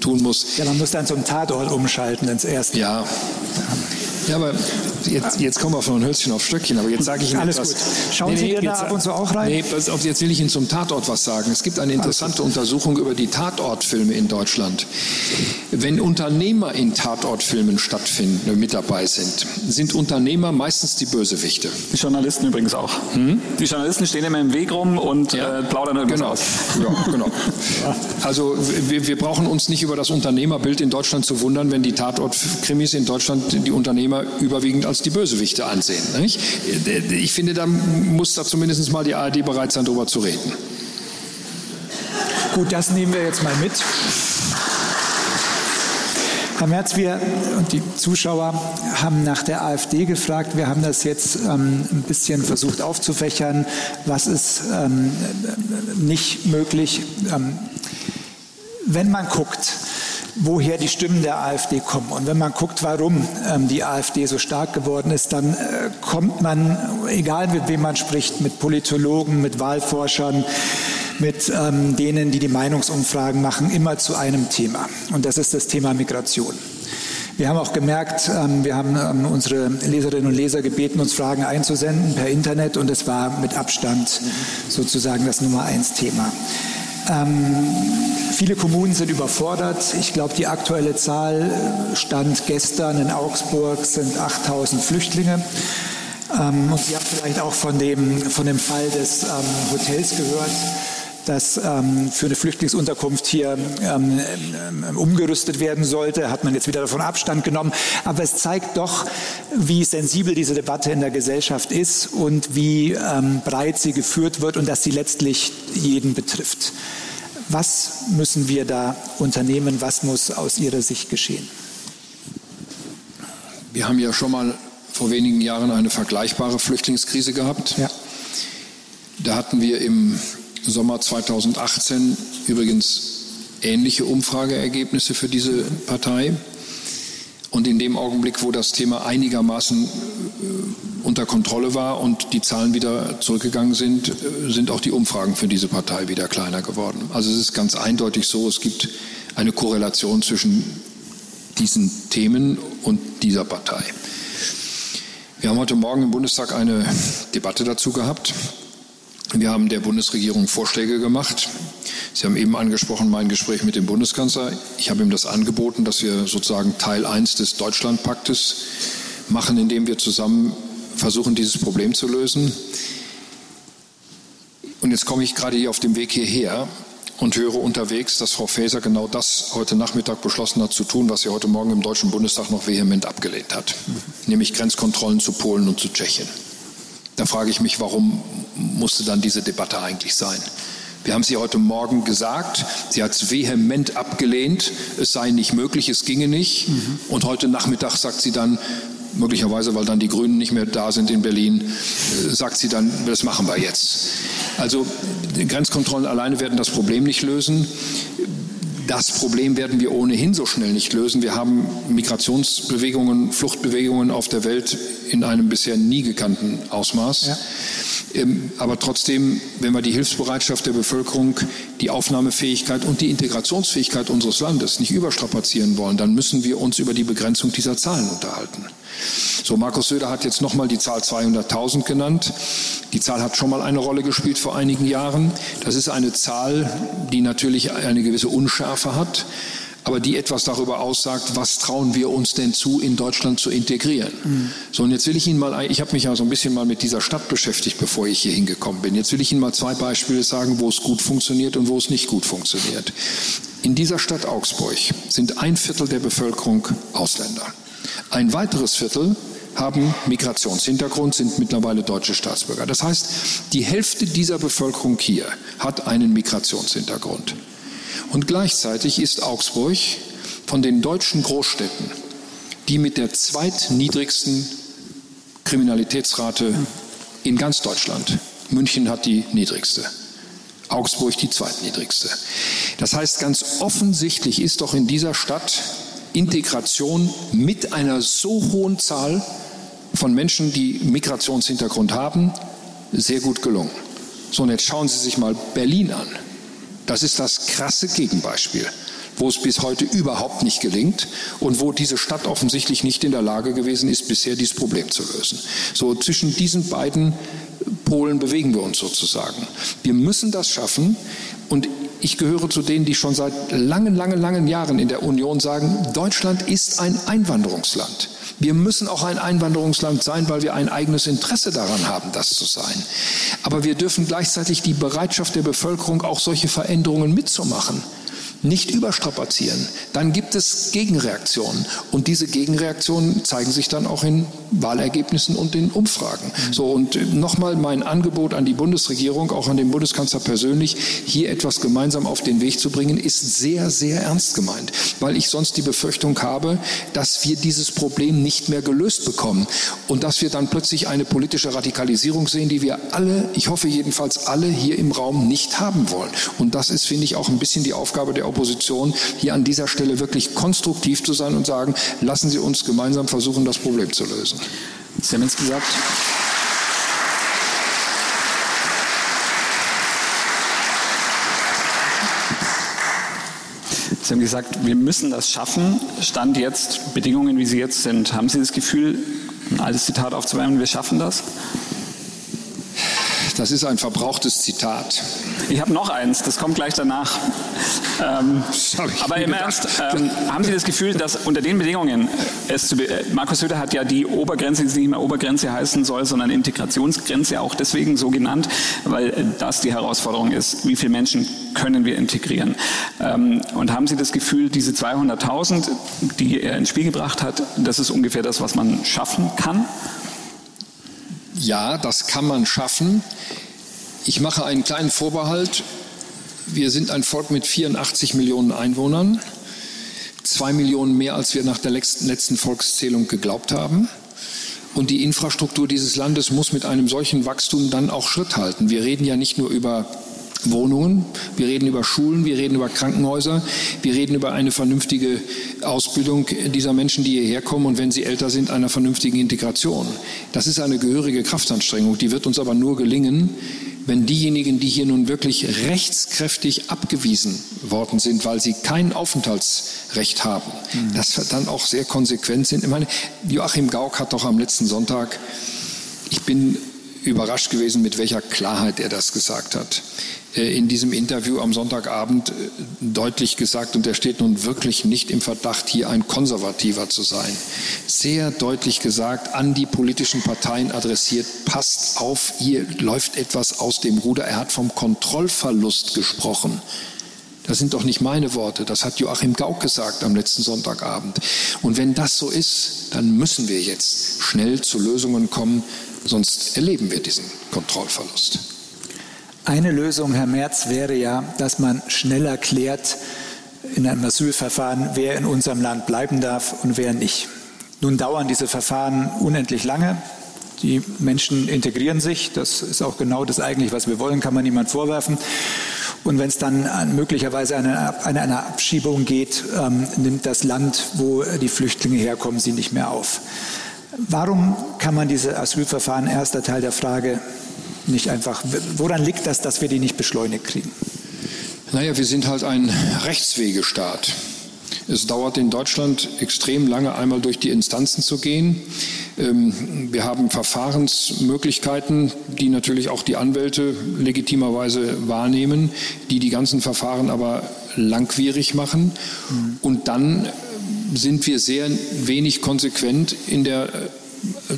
tun muss. Ja, man muss dann zum Tatort umschalten ins erste. Ja. Ja, aber jetzt, jetzt kommen wir von Hölzchen auf Stöckchen, aber jetzt sage ich Ihnen Alles etwas. gut. Schauen Nee, Sie nee, da ab und zu auch rein? Nee, jetzt will ich Ihnen zum Tatort was sagen. Es gibt eine interessante Untersuchung über die Tatortfilme in Deutschland. Wenn Unternehmer in Tatortfilmen stattfinden, äh, mit dabei sind, sind Unternehmer meistens die Bösewichte. Die Journalisten übrigens auch. Die Journalisten stehen immer im Weg rum und äh, plaudern irgendwas Genau. aus. Ja, genau. Also wir, wir brauchen uns nicht über das Unternehmerbild in Deutschland zu wundern, wenn die Tatortkrimis in Deutschland die Unternehmer überwiegend als die Bösewichte ansehen. Nicht? Ich finde, da muss da zumindest mal die ARD bereit sein, darüber zu reden. Gut, das nehmen wir jetzt mal mit. Herr Merz, wir und die Zuschauer haben nach der AfD gefragt. Wir haben das jetzt ähm, ein bisschen versucht aufzufächern. Was ist ähm, nicht möglich? Ähm, wenn man guckt, woher die Stimmen der AfD kommen und wenn man guckt, warum ähm, die AfD so stark geworden ist, dann äh, kommt man, egal mit wem man spricht, mit Politologen, mit Wahlforschern, mit ähm, denen, die die Meinungsumfragen machen, immer zu einem Thema. Und das ist das Thema Migration. Wir haben auch gemerkt, ähm, wir haben ähm, unsere Leserinnen und Leser gebeten, uns Fragen einzusenden per Internet und es war mit Abstand sozusagen das Nummer eins Thema. Ähm, viele Kommunen sind überfordert. Ich glaube, die aktuelle Zahl äh, stand gestern in Augsburg sind 8000 Flüchtlinge. Ähm, und Sie haben vielleicht auch von dem, von dem Fall des ähm, Hotels gehört das ähm, für eine Flüchtlingsunterkunft hier ähm, ähm, umgerüstet werden sollte, hat man jetzt wieder davon Abstand genommen. Aber es zeigt doch, wie sensibel diese Debatte in der Gesellschaft ist und wie ähm, breit sie geführt wird und dass sie letztlich jeden betrifft. Was müssen wir da unternehmen? Was muss aus Ihrer Sicht geschehen? Wir haben ja schon mal vor wenigen Jahren eine vergleichbare Flüchtlingskrise gehabt. Ja. Da hatten wir im Sommer 2018 übrigens ähnliche Umfrageergebnisse für diese Partei. Und in dem Augenblick, wo das Thema einigermaßen äh, unter Kontrolle war und die Zahlen wieder zurückgegangen sind, äh, sind auch die Umfragen für diese Partei wieder kleiner geworden. Also es ist ganz eindeutig so, es gibt eine Korrelation zwischen diesen Themen und dieser Partei. Wir haben heute Morgen im Bundestag eine Debatte dazu gehabt. Wir haben der Bundesregierung Vorschläge gemacht. Sie haben eben angesprochen mein Gespräch mit dem Bundeskanzler. Ich habe ihm das angeboten, dass wir sozusagen Teil 1 des Deutschlandpaktes machen, indem wir zusammen versuchen, dieses Problem zu lösen. Und jetzt komme ich gerade hier auf dem Weg hierher und höre unterwegs, dass Frau Faeser genau das heute Nachmittag beschlossen hat zu tun, was sie heute Morgen im Deutschen Bundestag noch vehement abgelehnt hat, nämlich Grenzkontrollen zu Polen und zu Tschechien. Da frage ich mich, warum musste dann diese Debatte eigentlich sein? Wir haben sie heute Morgen gesagt, sie hat es vehement abgelehnt, es sei nicht möglich, es ginge nicht. Mhm. Und heute Nachmittag sagt sie dann, möglicherweise, weil dann die Grünen nicht mehr da sind in Berlin, äh, sagt sie dann, das machen wir jetzt. Also Grenzkontrollen alleine werden das Problem nicht lösen. Das Problem werden wir ohnehin so schnell nicht lösen. Wir haben Migrationsbewegungen, Fluchtbewegungen auf der Welt in einem bisher nie gekannten Ausmaß. Ja. Ähm, aber trotzdem, wenn wir die Hilfsbereitschaft der Bevölkerung, die Aufnahmefähigkeit und die Integrationsfähigkeit unseres Landes nicht überstrapazieren wollen, dann müssen wir uns über die Begrenzung dieser Zahlen unterhalten. So, Markus Söder hat jetzt nochmal die Zahl 200.000 genannt. Die Zahl hat schon mal eine Rolle gespielt vor einigen Jahren. Das ist eine Zahl, die natürlich eine gewisse Unschärfe hat aber die etwas darüber aussagt, was trauen wir uns denn zu, in Deutschland zu integrieren. Mhm. So, und jetzt will ich Ihnen mal, ich habe mich ja so ein bisschen mal mit dieser Stadt beschäftigt, bevor ich hier hingekommen bin. Jetzt will ich Ihnen mal zwei Beispiele sagen, wo es gut funktioniert und wo es nicht gut funktioniert. In dieser Stadt Augsburg sind ein Viertel der Bevölkerung Ausländer. Ein weiteres Viertel haben Migrationshintergrund, sind mittlerweile deutsche Staatsbürger. Das heißt, die Hälfte dieser Bevölkerung hier hat einen Migrationshintergrund. Und gleichzeitig ist Augsburg von den deutschen Großstädten die mit der zweitniedrigsten Kriminalitätsrate in ganz Deutschland. München hat die niedrigste. Augsburg die zweitniedrigste. Das heißt, ganz offensichtlich ist doch in dieser Stadt Integration mit einer so hohen Zahl von Menschen, die Migrationshintergrund haben, sehr gut gelungen. So, und jetzt schauen Sie sich mal Berlin an. Das ist das krasse Gegenbeispiel, wo es bis heute überhaupt nicht gelingt und wo diese Stadt offensichtlich nicht in der Lage gewesen ist, bisher dieses Problem zu lösen. So zwischen diesen beiden Polen bewegen wir uns sozusagen. Wir müssen das schaffen und ich gehöre zu denen, die schon seit langen, langen, langen Jahren in der Union sagen, Deutschland ist ein Einwanderungsland. Wir müssen auch ein Einwanderungsland sein, weil wir ein eigenes Interesse daran haben, das zu sein. Aber wir dürfen gleichzeitig die Bereitschaft der Bevölkerung, auch solche Veränderungen mitzumachen, nicht überstrapazieren, dann gibt es Gegenreaktionen. Und diese Gegenreaktionen zeigen sich dann auch in Wahlergebnissen und in Umfragen. Mhm. So, und nochmal mein Angebot an die Bundesregierung, auch an den Bundeskanzler persönlich, hier etwas gemeinsam auf den Weg zu bringen, ist sehr, sehr ernst gemeint, weil ich sonst die Befürchtung habe, dass wir dieses Problem nicht mehr gelöst bekommen und dass wir dann plötzlich eine politische Radikalisierung sehen, die wir alle, ich hoffe jedenfalls alle hier im Raum nicht haben wollen. Und das ist, finde ich, auch ein bisschen die Aufgabe der Opposition, hier an dieser Stelle wirklich konstruktiv zu sein und sagen, lassen Sie uns gemeinsam versuchen, das Problem zu lösen. Sie haben jetzt gesagt, Sie haben gesagt, wir müssen das schaffen. Stand jetzt, Bedingungen, wie sie jetzt sind. Haben Sie das Gefühl, ein altes Zitat aufzuwärmen, wir schaffen das? Das ist ein verbrauchtes Zitat. Ich habe noch eins, das kommt gleich danach. Ähm, aber im Ernst, ähm, haben Sie das Gefühl, dass unter den Bedingungen, es zu, äh, Markus Söder hat ja die Obergrenze, die nicht mehr Obergrenze heißen soll, sondern Integrationsgrenze auch deswegen so genannt, weil äh, das die Herausforderung ist, wie viele Menschen können wir integrieren. Ähm, und haben Sie das Gefühl, diese 200.000, die er ins Spiel gebracht hat, das ist ungefähr das, was man schaffen kann? Ja, das kann man schaffen. Ich mache einen kleinen Vorbehalt. Wir sind ein Volk mit 84 Millionen Einwohnern, zwei Millionen mehr, als wir nach der letzten Volkszählung geglaubt haben. Und die Infrastruktur dieses Landes muss mit einem solchen Wachstum dann auch Schritt halten. Wir reden ja nicht nur über Wohnungen, wir reden über Schulen, wir reden über Krankenhäuser, wir reden über eine vernünftige Ausbildung dieser Menschen, die hierher kommen und wenn sie älter sind, einer vernünftigen Integration. Das ist eine gehörige Kraftanstrengung, die wird uns aber nur gelingen, wenn diejenigen, die hier nun wirklich rechtskräftig abgewiesen worden sind, weil sie kein Aufenthaltsrecht haben, mhm. das dann auch sehr konsequent sind. Ich meine, Joachim Gauck hat doch am letzten Sonntag, ich bin überrascht gewesen, mit welcher Klarheit er das gesagt hat. Äh, in diesem Interview am Sonntagabend äh, deutlich gesagt, und er steht nun wirklich nicht im Verdacht, hier ein Konservativer zu sein. Sehr deutlich gesagt, an die politischen Parteien adressiert, passt auf, hier läuft etwas aus dem Ruder. Er hat vom Kontrollverlust gesprochen. Das sind doch nicht meine Worte, das hat Joachim Gauck gesagt am letzten Sonntagabend. Und wenn das so ist, dann müssen wir jetzt schnell zu Lösungen kommen, sonst erleben wir diesen Kontrollverlust. Eine Lösung, Herr Merz, wäre ja, dass man schneller klärt in einem Asylverfahren, wer in unserem Land bleiben darf und wer nicht. Nun dauern diese Verfahren unendlich lange. Die Menschen integrieren sich. Das ist auch genau das eigentlich, was wir wollen, kann man niemand vorwerfen. Und wenn es dann möglicherweise eine, eine, eine Abschiebung geht, ähm, nimmt das Land, wo die Flüchtlinge herkommen, sie nicht mehr auf. Warum kann man diese Asylverfahren, erster Teil der Frage, nicht einfach, woran liegt das, dass wir die nicht beschleunigt kriegen? Naja, wir sind halt ein Rechtswegestaat. Es dauert in Deutschland extrem lange, einmal durch die Instanzen zu gehen. Ähm, wir haben Verfahrensmöglichkeiten, die natürlich auch die Anwälte legitimerweise wahrnehmen, die die ganzen Verfahren aber langwierig machen. Mhm. Und dann sind wir sehr wenig konsequent in der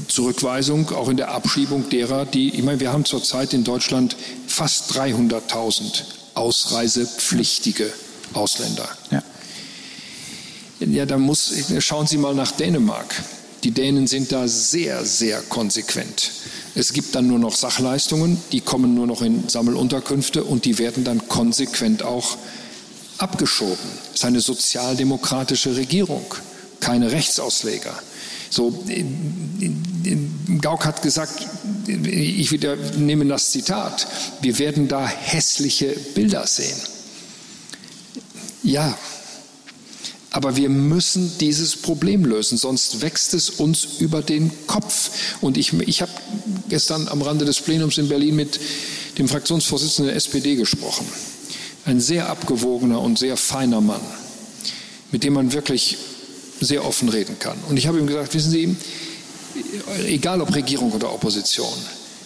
Zurückweisung, auch in der Abschiebung derer, die, ich meine, wir haben zurzeit in Deutschland fast 300.000 ausreisepflichtige Ausländer. Ja. ja, da muss, schauen Sie mal nach Dänemark. Die Dänen sind da sehr, sehr konsequent. Es gibt dann nur noch Sachleistungen, die kommen nur noch in Sammelunterkünfte und die werden dann konsequent auch abgeschoben. Es ist eine sozialdemokratische Regierung, keine Rechtsausleger. So, Gauck hat gesagt, ich wieder nehme das Zitat, wir werden da hässliche Bilder sehen. Ja, aber wir müssen dieses Problem lösen, sonst wächst es uns über den Kopf. Und ich, ich habe gestern am Rande des Plenums in Berlin mit dem Fraktionsvorsitzenden der SPD gesprochen. Ein sehr abgewogener und sehr feiner Mann, mit dem man wirklich sehr offen reden kann. Und ich habe ihm gesagt, wissen Sie, egal ob Regierung oder Opposition,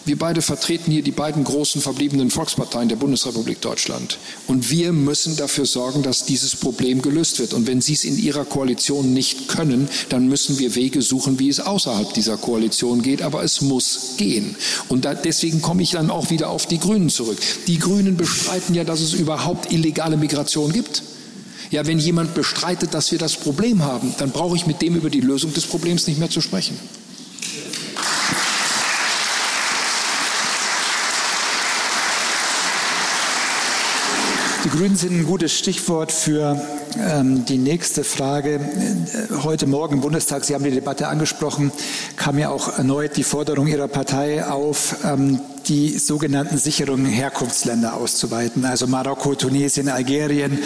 wir beide vertreten hier die beiden großen verbliebenen Volksparteien der Bundesrepublik Deutschland. Und wir müssen dafür sorgen, dass dieses Problem gelöst wird. Und wenn Sie es in Ihrer Koalition nicht können, dann müssen wir Wege suchen, wie es außerhalb dieser Koalition geht. Aber es muss gehen. Und da, deswegen komme ich dann auch wieder auf die Grünen zurück. Die Grünen bestreiten ja, dass es überhaupt illegale Migration gibt. Ja, wenn jemand bestreitet, dass wir das Problem haben, dann brauche ich mit dem über die Lösung des Problems nicht mehr zu sprechen. Die Grünen sind ein gutes Stichwort für die nächste Frage. Heute Morgen im Bundestag, Sie haben die Debatte angesprochen, kam ja auch erneut die Forderung Ihrer Partei auf, ähm, die sogenannten sicheren Herkunftsländer auszuweiten, also Marokko, Tunesien, Algerien,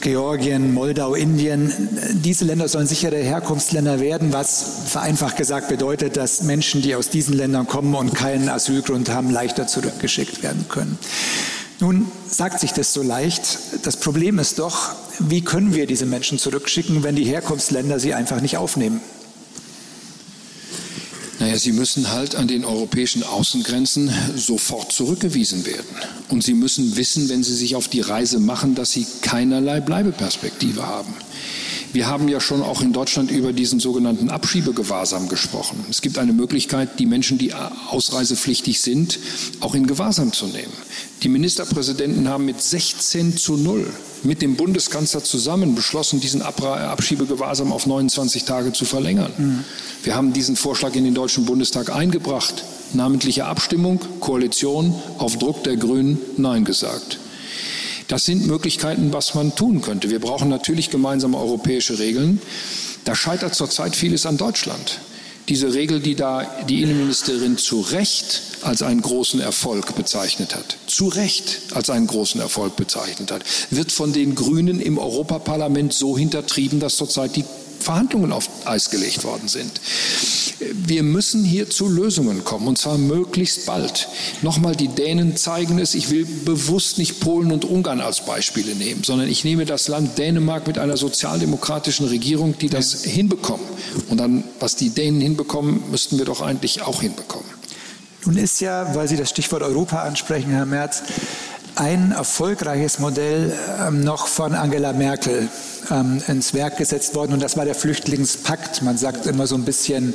Georgien, Moldau, Indien. Diese Länder sollen sichere Herkunftsländer werden, was vereinfacht gesagt bedeutet, dass Menschen, die aus diesen Ländern kommen und keinen Asylgrund haben, leichter zurückgeschickt werden können. Nun sagt sich das so leicht. Das Problem ist doch, wie können wir diese Menschen zurückschicken, wenn die Herkunftsländer sie einfach nicht aufnehmen? Naja, sie müssen halt an den europäischen Außengrenzen sofort zurückgewiesen werden. Und sie müssen wissen, wenn sie sich auf die Reise machen, dass sie keinerlei Bleibeperspektive haben. Wir haben ja schon auch in Deutschland über diesen sogenannten Abschiebegewahrsam gesprochen. Es gibt eine Möglichkeit, die Menschen, die ausreisepflichtig sind, auch in Gewahrsam zu nehmen. Die Ministerpräsidenten haben mit 16 zu 0 mit dem Bundeskanzler zusammen beschlossen, diesen Abschiebegewahrsam auf 29 Tage zu verlängern. Mhm. Wir haben diesen Vorschlag in den Deutschen Bundestag eingebracht. Namentliche Abstimmung, Koalition, auf Druck der Grünen Nein gesagt. Das sind Möglichkeiten, was man tun könnte. Wir brauchen natürlich gemeinsame europäische Regeln. Da scheitert zurzeit vieles an Deutschland. Diese Regel, die da die Innenministerin zu Recht als einen großen Erfolg bezeichnet hat, zu Recht als einen großen Erfolg bezeichnet hat, wird von den Grünen im Europaparlament so hintertrieben, dass zurzeit die Verhandlungen auf Eis gelegt worden sind. Wir müssen hier zu Lösungen kommen und zwar möglichst bald. Nochmal, die Dänen zeigen es. Ich will bewusst nicht Polen und Ungarn als Beispiele nehmen, sondern ich nehme das Land Dänemark mit einer sozialdemokratischen Regierung, die das ja. hinbekommen. Und dann, was die Dänen hinbekommen, müssten wir doch eigentlich auch hinbekommen. Nun ist ja, weil Sie das Stichwort Europa ansprechen, Herr Merz, ein erfolgreiches Modell ähm, noch von Angela Merkel ähm, ins Werk gesetzt worden und das war der Flüchtlingspakt. Man sagt immer so ein bisschen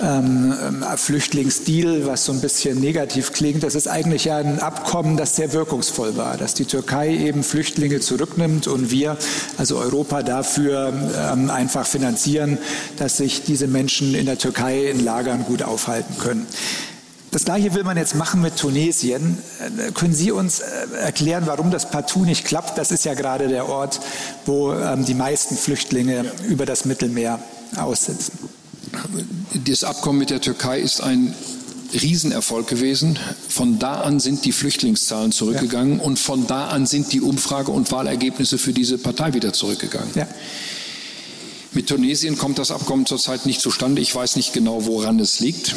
ähm, äh, Flüchtlingsdeal, was so ein bisschen negativ klingt. Das ist eigentlich ja ein Abkommen, das sehr wirkungsvoll war, dass die Türkei eben Flüchtlinge zurücknimmt und wir, also Europa, dafür ähm, einfach finanzieren, dass sich diese Menschen in der Türkei in Lagern gut aufhalten können. Das Gleiche will man jetzt machen mit Tunesien. Äh, können Sie uns äh, erklären, warum das partout nicht klappt? Das ist ja gerade der Ort, wo ähm, die meisten Flüchtlinge über das Mittelmeer aussitzen. Das Abkommen mit der Türkei ist ein Riesenerfolg gewesen. Von da an sind die Flüchtlingszahlen zurückgegangen ja. und von da an sind die Umfrage- und Wahlergebnisse für diese Partei wieder zurückgegangen. Ja. Mit Tunesien kommt das Abkommen zurzeit nicht zustande. Ich weiß nicht genau, woran es liegt.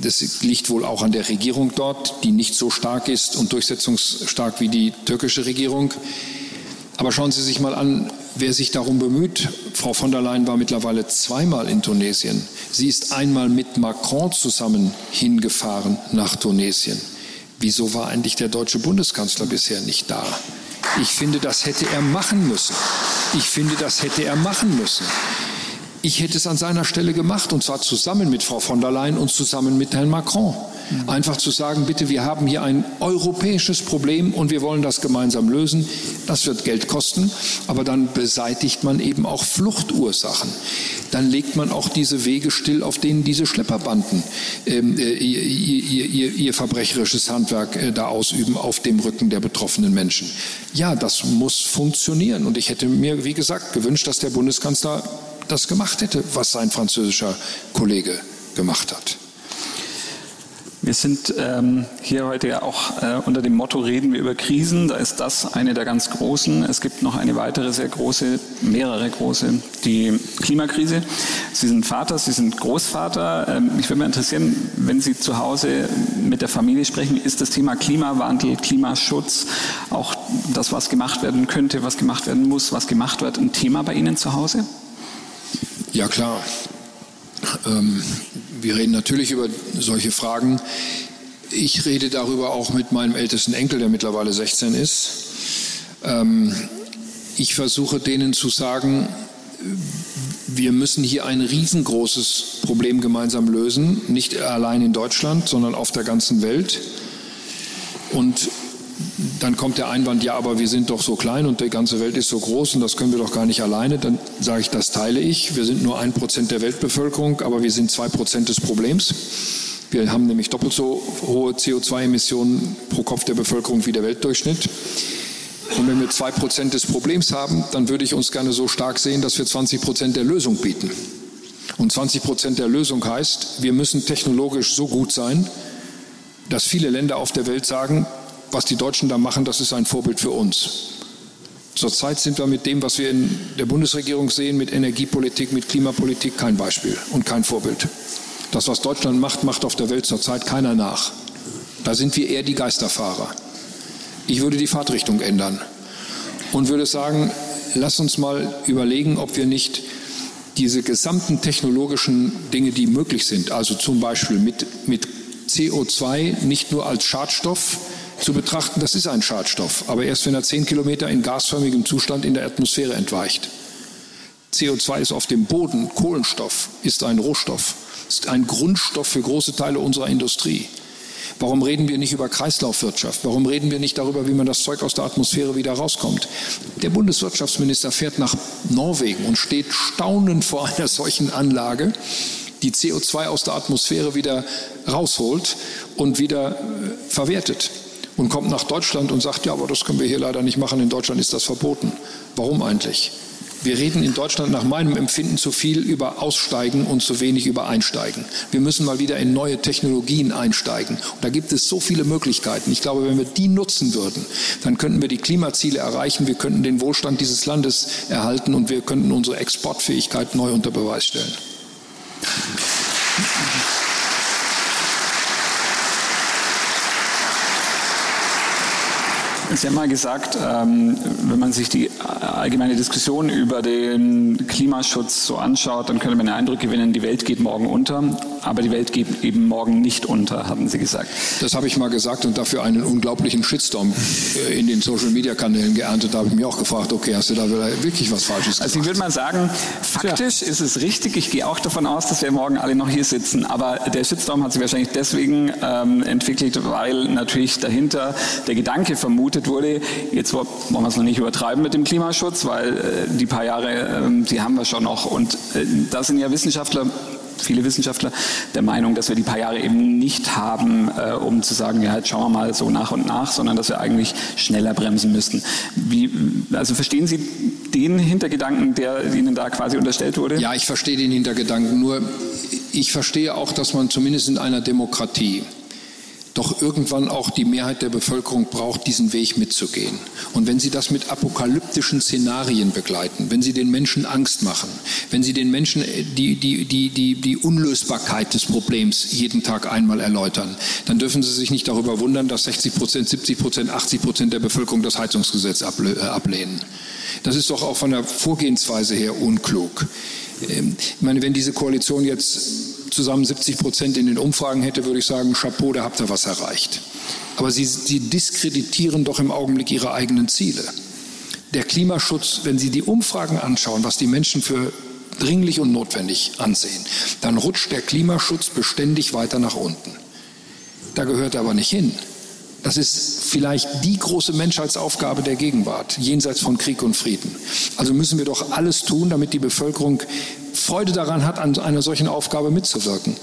Das liegt wohl auch an der Regierung dort, die nicht so stark ist und durchsetzungsstark wie die türkische Regierung. Aber schauen Sie sich mal an, wer sich darum bemüht, Frau von der Leyen war mittlerweile zweimal in Tunesien. Sie ist einmal mit Macron zusammen hingefahren nach Tunesien. Wieso war eigentlich der deutsche Bundeskanzler bisher nicht da? Ich finde, das hätte er machen müssen. Ich finde, das hätte er machen müssen. Ich hätte es an seiner Stelle gemacht, und zwar zusammen mit Frau von der Leyen und zusammen mit Herrn Macron. Einfach zu sagen, bitte, wir haben hier ein europäisches Problem und wir wollen das gemeinsam lösen. Das wird Geld kosten, aber dann beseitigt man eben auch Fluchtursachen. Dann legt man auch diese Wege still, auf denen diese Schlepperbanden ähm, äh, ihr, ihr, ihr, ihr, verbrecherisches Handwerk äh, da ausüben, auf dem Rücken der betroffenen Menschen. Ja, das muss funktionieren. Und ich hätte mir, wie gesagt, gewünscht, dass der Bundeskanzler das gemacht hätte, was sein französischer Kollege gemacht hat. Wir sind ähm, hier heute ja auch äh, unter dem Motto Reden wir über Krisen. Da ist das eine der ganz großen. Es gibt noch eine weitere sehr große, mehrere große, die Klimakrise. Sie sind Vater, Sie sind Großvater. Ähm, mich würde mal interessieren, wenn Sie zu Hause mit der Familie sprechen, ist das Thema Klimawandel, Klimaschutz, auch das, was gemacht werden könnte, was gemacht werden muss, was gemacht wird, ein Thema bei Ihnen zu Hause? Ja, klar. Ähm, wir reden natürlich über solche Fragen. Ich rede darüber auch mit meinem ältesten Enkel, der mittlerweile 16 ist. Ähm, ich versuche denen zu sagen, wir müssen hier ein riesengroßes Problem gemeinsam lösen, nicht allein in Deutschland, sondern auf der ganzen Welt. Und dann kommt der Einwand, ja, aber wir sind doch so klein und die ganze Welt ist so groß und das können wir doch gar nicht alleine. Dann sage ich, das teile ich. Wir sind nur ein Prozent der Weltbevölkerung, aber wir sind zwei Prozent des Problems. Wir haben nämlich doppelt so hohe CO2-Emissionen pro Kopf der Bevölkerung wie der Weltdurchschnitt. Und wenn wir zwei Prozent des Problems haben, dann würde ich uns gerne so stark sehen, dass wir 20 Prozent der Lösung bieten. Und 20 Prozent der Lösung heißt, wir müssen technologisch so gut sein, dass viele Länder auf der Welt sagen, was die Deutschen da machen, das ist ein Vorbild für uns. Zurzeit sind wir mit dem, was wir in der Bundesregierung sehen, mit Energiepolitik, mit Klimapolitik, kein Beispiel und kein Vorbild. Das, was Deutschland macht, macht auf der Welt zurzeit keiner nach. Da sind wir eher die Geisterfahrer. Ich würde die Fahrtrichtung ändern und würde sagen, lass uns mal überlegen, ob wir nicht diese gesamten technologischen Dinge, die möglich sind, also zum Beispiel mit, mit CO2 nicht nur als Schadstoff, zu betrachten, das ist ein Schadstoff, aber erst wenn er zehn Kilometer in gasförmigem Zustand in der Atmosphäre entweicht. CO2 ist auf dem Boden, Kohlenstoff ist ein Rohstoff, ist ein Grundstoff für große Teile unserer Industrie. Warum reden wir nicht über Kreislaufwirtschaft? Warum reden wir nicht darüber, wie man das Zeug aus der Atmosphäre wieder rauskommt? Der Bundeswirtschaftsminister fährt nach Norwegen und steht staunend vor einer solchen Anlage, die CO2 aus der Atmosphäre wieder rausholt und wieder äh, verwertet und kommt nach Deutschland und sagt, ja, aber das können wir hier leider nicht machen, in Deutschland ist das verboten. Warum eigentlich? Wir reden in Deutschland nach meinem Empfinden zu viel über Aussteigen und zu wenig über Einsteigen. Wir müssen mal wieder in neue Technologien einsteigen. Und da gibt es so viele Möglichkeiten. Ich glaube, wenn wir die nutzen würden, dann könnten wir die Klimaziele erreichen, wir könnten den Wohlstand dieses Landes erhalten und wir könnten unsere Exportfähigkeit neu unter Beweis stellen. Sie haben mal gesagt, ähm, wenn man sich die allgemeine Diskussion über den Klimaschutz so anschaut, dann könnte man den Eindruck gewinnen, die Welt geht morgen unter, aber die Welt geht eben morgen nicht unter, hatten Sie gesagt. Das habe ich mal gesagt und dafür einen unglaublichen Shitstorm äh, in den Social-Media-Kanälen geerntet. Da habe ich mich auch gefragt, okay, hast du da wirklich was Falsches gesagt? Also ich würde mal sagen, faktisch ja. ist es richtig. Ich gehe auch davon aus, dass wir morgen alle noch hier sitzen. Aber der Shitstorm hat sich wahrscheinlich deswegen ähm, entwickelt, weil natürlich dahinter der Gedanke vermutet wurde. Jetzt wollen wir es noch nicht übertreiben mit dem Klimaschutz, weil äh, die paar Jahre, äh, die haben wir schon noch. Und äh, da sind ja Wissenschaftler viele Wissenschaftler der Meinung, dass wir die paar Jahre eben nicht haben, äh, um zu sagen, ja, jetzt schauen wir mal so nach und nach, sondern dass wir eigentlich schneller bremsen müssten. Wie, also verstehen Sie den Hintergedanken, der Ihnen da quasi unterstellt wurde? Ja, ich verstehe den Hintergedanken. Nur ich verstehe auch, dass man zumindest in einer Demokratie doch irgendwann auch die Mehrheit der Bevölkerung braucht, diesen Weg mitzugehen. Und wenn Sie das mit apokalyptischen Szenarien begleiten, wenn Sie den Menschen Angst machen, wenn Sie den Menschen die, die, die, die, die Unlösbarkeit des Problems jeden Tag einmal erläutern, dann dürfen Sie sich nicht darüber wundern, dass 60 Prozent, 70 Prozent, 80 Prozent der Bevölkerung das Heizungsgesetz ablehnen. Das ist doch auch von der Vorgehensweise her unklug. Ähm, ich meine, wenn diese Koalition jetzt zusammen 70 Prozent in den Umfragen hätte, würde ich sagen, Chapeau, da habt ihr was erreicht. Aber sie, sie diskreditieren doch im Augenblick ihre eigenen Ziele. Der Klimaschutz, wenn Sie die Umfragen anschauen, was die Menschen für dringlich und notwendig ansehen, dann rutscht der Klimaschutz beständig weiter nach unten. Da gehört er aber nicht hin. Das ist vielleicht die große Menschheitsaufgabe der Gegenwart, jenseits von Krieg und Frieden. Also müssen wir doch alles tun, damit die Bevölkerung Freude daran hat, an einer solchen Aufgabe mitzuwirken.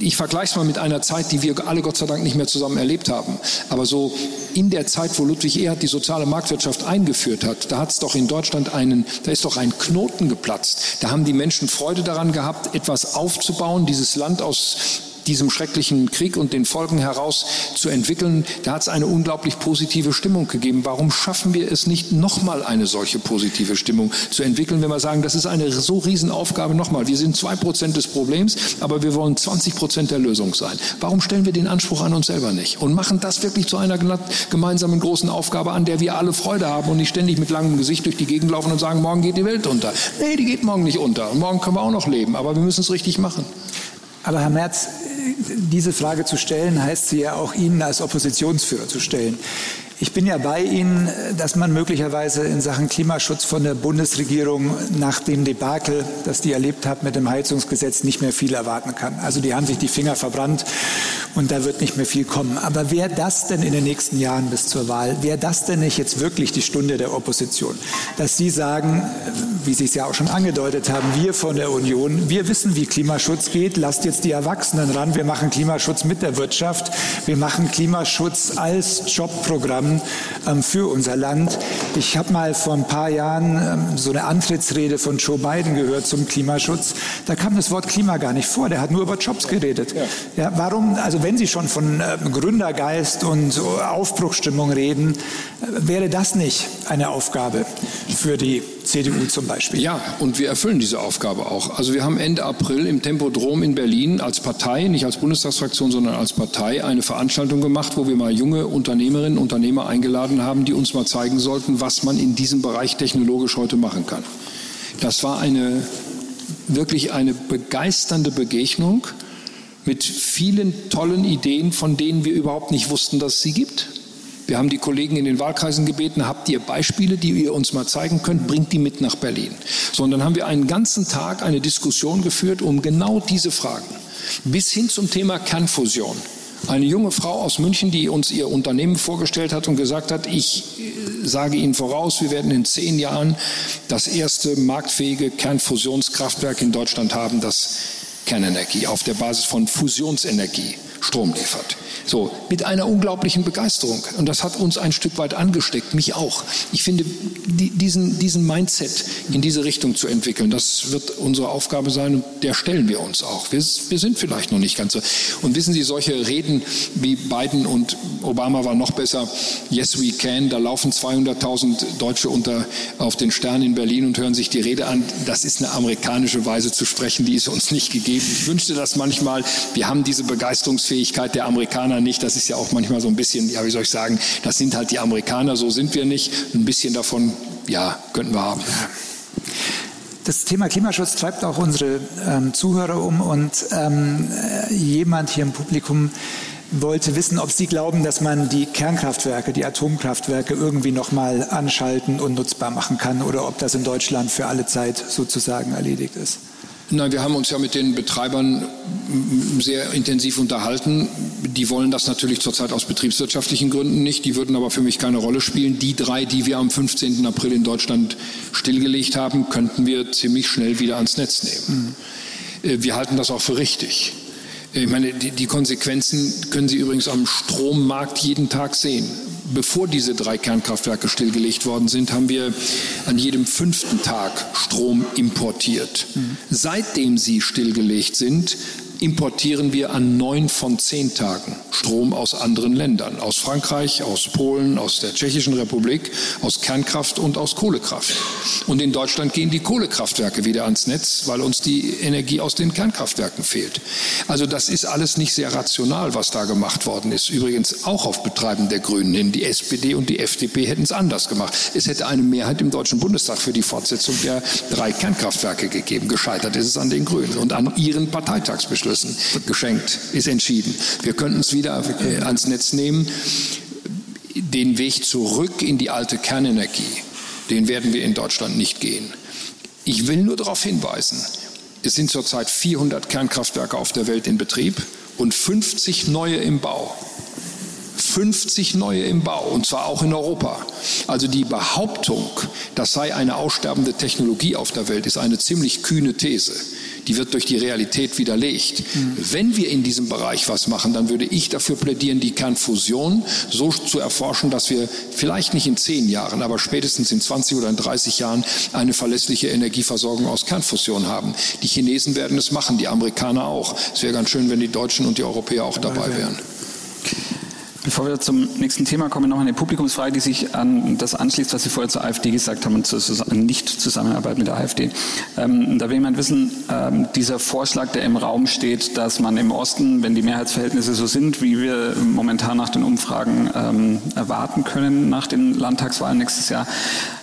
Ich vergleiche es mal mit einer Zeit, die wir alle Gott sei Dank nicht mehr zusammen erlebt haben. Aber so in der Zeit, wo Ludwig Erhard die soziale Marktwirtschaft eingeführt hat, da hat es doch in Deutschland einen, da ist doch ein Knoten geplatzt. Da haben die Menschen Freude daran gehabt, etwas aufzubauen, dieses Land aus diesem schrecklichen Krieg und den Folgen heraus zu entwickeln, da hat es eine unglaublich positive Stimmung gegeben. Warum schaffen wir es nicht, nochmal eine solche positive Stimmung zu entwickeln, wenn wir sagen, das ist eine so Riesenaufgabe nochmal. Wir sind zwei Prozent des Problems, aber wir wollen 20 Prozent der Lösung sein. Warum stellen wir den Anspruch an uns selber nicht und machen das wirklich zu einer gemeinsamen großen Aufgabe, an der wir alle Freude haben und nicht ständig mit langem Gesicht durch die Gegend laufen und sagen, morgen geht die Welt unter. Nee, die geht morgen nicht unter. Und morgen können wir auch noch leben, aber wir müssen es richtig machen. Aber Herr Merz, diese Frage zu stellen, heißt sie ja auch Ihnen als Oppositionsführer zu stellen. Ich bin ja bei Ihnen, dass man möglicherweise in Sachen Klimaschutz von der Bundesregierung nach dem Debakel, das die erlebt hat mit dem Heizungsgesetz, nicht mehr viel erwarten kann. Also die haben sich die Finger verbrannt und da wird nicht mehr viel kommen. Aber wäre das denn in den nächsten Jahren bis zur Wahl, wäre das denn nicht jetzt wirklich die Stunde der Opposition? Dass Sie sagen, wie Sie es ja auch schon angedeutet haben, wir von der Union, wir wissen, wie Klimaschutz geht, lasst jetzt die Erwachsenen ran, wir machen Klimaschutz mit der Wirtschaft, wir machen Klimaschutz als Jobprogramm ähm, für unser Land. Ich habe mal vor ein paar Jahren ähm, so eine Antrittsrede von Joe Biden gehört zum Klimaschutz. Da kam das Wort Klima gar nicht vor. Der hat nur über Jobs geredet. Ja. ja warum, also wenn Sie schon von ähm, Gründergeist und Aufbruchstimmung reden, äh, wäre das nicht eine Aufgabe für die CDU zum Beispiel. Ja, und wir erfüllen diese Aufgabe auch. Also wir haben Ende April im Tempodrom in Berlin als Partei, nicht als Bundestagsfraktion, sondern als Partei eine Veranstaltung gemacht, wo wir mal junge Unternehmerinnen und Unternehmer eingeladen haben, die uns mal zeigen sollten, was man in diesem Bereich technologisch heute machen kann. Das war eine wirklich eine begeisternde Begegnung mit vielen tollen Ideen, von denen wir überhaupt nicht wussten, dass es sie gibt. Wir haben die Kollegen in den Wahlkreisen gebeten, habt ihr Beispiele, die ihr uns mal zeigen könnt, bringt die mit nach Berlin. So, und dann haben wir einen ganzen Tag eine Diskussion geführt um genau diese Fragen. Bis hin zum Thema Kernfusion. Eine junge Frau aus München, die uns ihr Unternehmen vorgestellt hat und gesagt hat, ich äh, sage Ihnen voraus, wir werden in zehn Jahren das erste marktfähige Kernfusionskraftwerk in Deutschland haben, das Kernenergie auf der Basis von Fusionsenergie Strom liefert. So, mit einer unglaublichen Begeisterung. Und das hat uns ein Stück weit angesteckt, mich auch. Ich finde, die, diesen, diesen Mindset in diese Richtung zu entwickeln, das wird unsere Aufgabe sein und der stellen wir uns auch. Wir, wir sind vielleicht noch nicht ganz so. Und wissen Sie, solche Reden wie Biden und Obama war noch besser, Yes We Can, da laufen 200.000 Deutsche unter, auf den Stern in Berlin und hören sich die Rede an. Das ist eine amerikanische Weise zu sprechen, die ist uns nicht gegeben. Ich wünschte das manchmal. Wir haben diese Begeisterungsfähigkeit der Amerikaner nicht. Das ist ja auch manchmal so ein bisschen, ja, wie soll ich sagen, das sind halt die Amerikaner, so sind wir nicht. Ein bisschen davon, ja, könnten wir haben. Das Thema Klimaschutz treibt auch unsere ähm, Zuhörer um und ähm, äh, jemand hier im Publikum wollte wissen, ob Sie glauben, dass man die Kernkraftwerke, die Atomkraftwerke irgendwie nochmal anschalten und nutzbar machen kann oder ob das in Deutschland für alle Zeit sozusagen erledigt ist. Nein, wir haben uns ja mit den Betreibern sehr intensiv unterhalten. Die wollen das natürlich zurzeit aus betriebswirtschaftlichen Gründen nicht. Die würden aber für mich keine Rolle spielen. Die drei, die wir am 15. April in Deutschland stillgelegt haben, könnten wir ziemlich schnell wieder ans Netz nehmen. Mhm. Wir halten das auch für richtig. Ich meine, die, die Konsequenzen können Sie übrigens am Strommarkt jeden Tag sehen bevor diese drei Kernkraftwerke stillgelegt worden sind, haben wir an jedem fünften Tag Strom importiert. Mhm. Seitdem sie stillgelegt sind, importieren wir an neun von zehn Tagen Strom aus anderen Ländern, aus Frankreich, aus Polen, aus der Tschechischen Republik, aus Kernkraft und aus Kohlekraft. Und in Deutschland gehen die Kohlekraftwerke wieder ans Netz, weil uns die Energie aus den Kernkraftwerken fehlt. Also das ist alles nicht sehr rational, was da gemacht worden ist. Übrigens auch auf Betreiben der Grünen hin. Die SPD und die FDP hätten es anders gemacht. Es hätte eine Mehrheit im Deutschen Bundestag für die Fortsetzung der drei Kernkraftwerke gegeben. Gescheitert ist es an den Grünen und an ihren Parteitagsbeschlüssen. Geschenkt ist entschieden. Wir könnten es wieder äh, ans Netz nehmen. Den Weg zurück in die alte Kernenergie, den werden wir in Deutschland nicht gehen. Ich will nur darauf hinweisen, es sind zurzeit 400 Kernkraftwerke auf der Welt in Betrieb und 50 neue im Bau. 50 neue im Bau, und zwar auch in Europa. Also die Behauptung, das sei eine aussterbende Technologie auf der Welt, ist eine ziemlich kühne These. Die wird durch die Realität widerlegt. Mhm. Wenn wir in diesem Bereich was machen, dann würde ich dafür plädieren, die Kernfusion so zu erforschen, dass wir vielleicht nicht in zehn Jahren, aber spätestens in 20 oder in 30 Jahren eine verlässliche Energieversorgung aus Kernfusion haben. Die Chinesen werden es machen, die Amerikaner auch. Es wäre ganz schön, wenn die Deutschen und die Europäer auch dabei wären. Bevor wir zum nächsten Thema kommen, noch eine Publikumsfrage, die sich an das anschließt, was Sie vorher zur AfD gesagt haben und zur Nicht-Zusammenarbeit mit der AfD. Ähm, da will jemand wissen, ähm, dieser Vorschlag, der im Raum steht, dass man im Osten, wenn die Mehrheitsverhältnisse so sind, wie wir momentan nach den Umfragen ähm, erwarten können, nach den Landtagswahlen nächstes Jahr,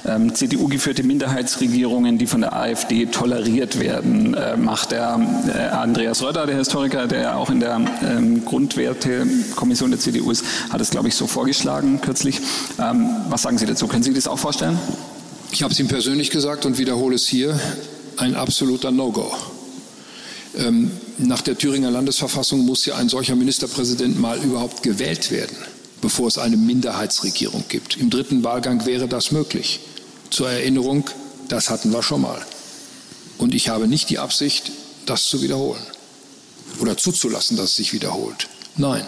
ähm, CDU-geführte Minderheitsregierungen, die von der AfD toleriert werden, äh, macht der äh, Andreas Röder, der Historiker, der auch in der ähm, Grundwertekommission der CDU ist, hat es, glaube ich, so vorgeschlagen kürzlich. Ähm, was sagen Sie dazu? Können Sie das auch vorstellen? Ich habe es ihm persönlich gesagt und wiederhole es hier. Ein absoluter No-Go. Ähm, nach der Thüringer Landesverfassung muss ja ein solcher Ministerpräsident mal überhaupt gewählt werden, bevor es eine Minderheitsregierung gibt. Im dritten Wahlgang wäre das möglich. Zur Erinnerung, das hatten wir schon mal. Und ich habe nicht die Absicht, das zu wiederholen oder zuzulassen, dass es sich wiederholt. Nein.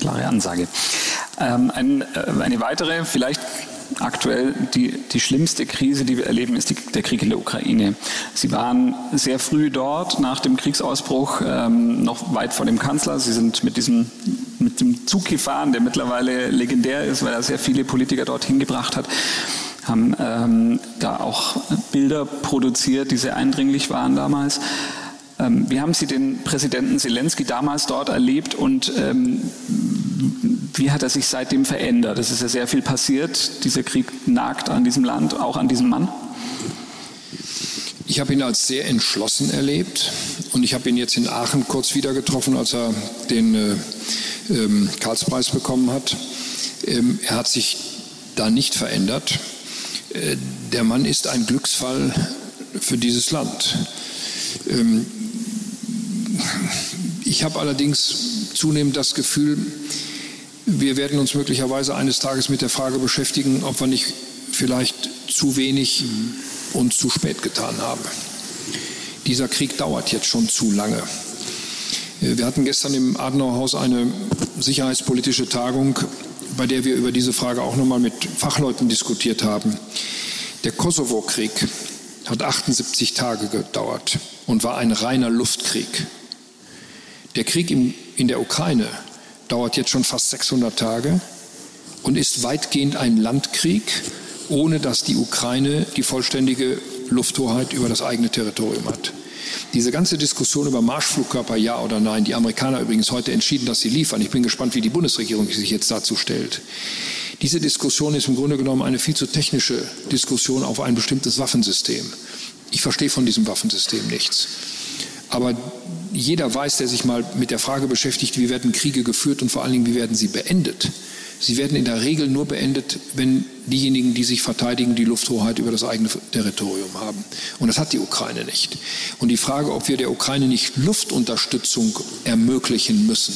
Klare Ansage. Ähm, ein, äh, eine weitere, vielleicht aktuell die, die schlimmste Krise, die wir erleben, ist die, der Krieg in der Ukraine. Sie waren sehr früh dort, nach dem Kriegsausbruch, ähm, noch weit vor dem Kanzler. Sie sind mit diesem mit dem Zug gefahren, der mittlerweile legendär ist, weil er sehr viele Politiker dorthin gebracht hat haben ähm, da auch Bilder produziert, die sehr eindringlich waren damals. Ähm, wie haben Sie den Präsidenten Zelensky damals dort erlebt und ähm, wie hat er sich seitdem verändert? Es ist ja sehr viel passiert. Dieser Krieg nagt an diesem Land, auch an diesem Mann. Ich habe ihn als sehr entschlossen erlebt und ich habe ihn jetzt in Aachen kurz wieder getroffen, als er den äh, ähm, Karlspreis bekommen hat. Ähm, er hat sich da nicht verändert. Äh, der Mann ist ein Glücksfall für dieses Land. Ähm, ich habe allerdings zunehmend das Gefühl, wir werden uns möglicherweise eines Tages mit der Frage beschäftigen, ob wir nicht vielleicht zu wenig und zu spät getan haben. Dieser Krieg dauert jetzt schon zu lange. Wir hatten gestern im Adenauerhaus eine sicherheitspolitische Tagung, bei der wir über diese Frage auch nochmal mit Fachleuten diskutiert haben. Der Kosovo-Krieg hat 78 Tage gedauert und war ein reiner Luftkrieg. Der Krieg in, der Ukraine dauert jetzt schon fast 600 Tage und ist weitgehend ein Landkrieg, ohne dass die Ukraine die vollständige Lufthoheit über das eigene Territorium hat. Diese ganze Diskussion über Marschflugkörper, ja oder nein, die Amerikaner übrigens heute entschieden, dass sie liefern. Ich bin gespannt, wie die Bundesregierung sich jetzt dazu stellt. Diese Diskussion ist im Grunde genommen eine viel zu technische Diskussion auf ein bestimmtes Waffensystem. Ich verstehe von diesem Waffensystem nichts. Aber jeder weiß, der sich mal mit der Frage beschäftigt, wie werden Kriege geführt und vor allen Dingen, wie werden sie beendet. Sie werden in der Regel nur beendet, wenn diejenigen, die sich verteidigen, die Lufthoheit über das eigene Territorium haben. Und das hat die Ukraine nicht. Und die Frage, ob wir der Ukraine nicht Luftunterstützung ermöglichen müssen,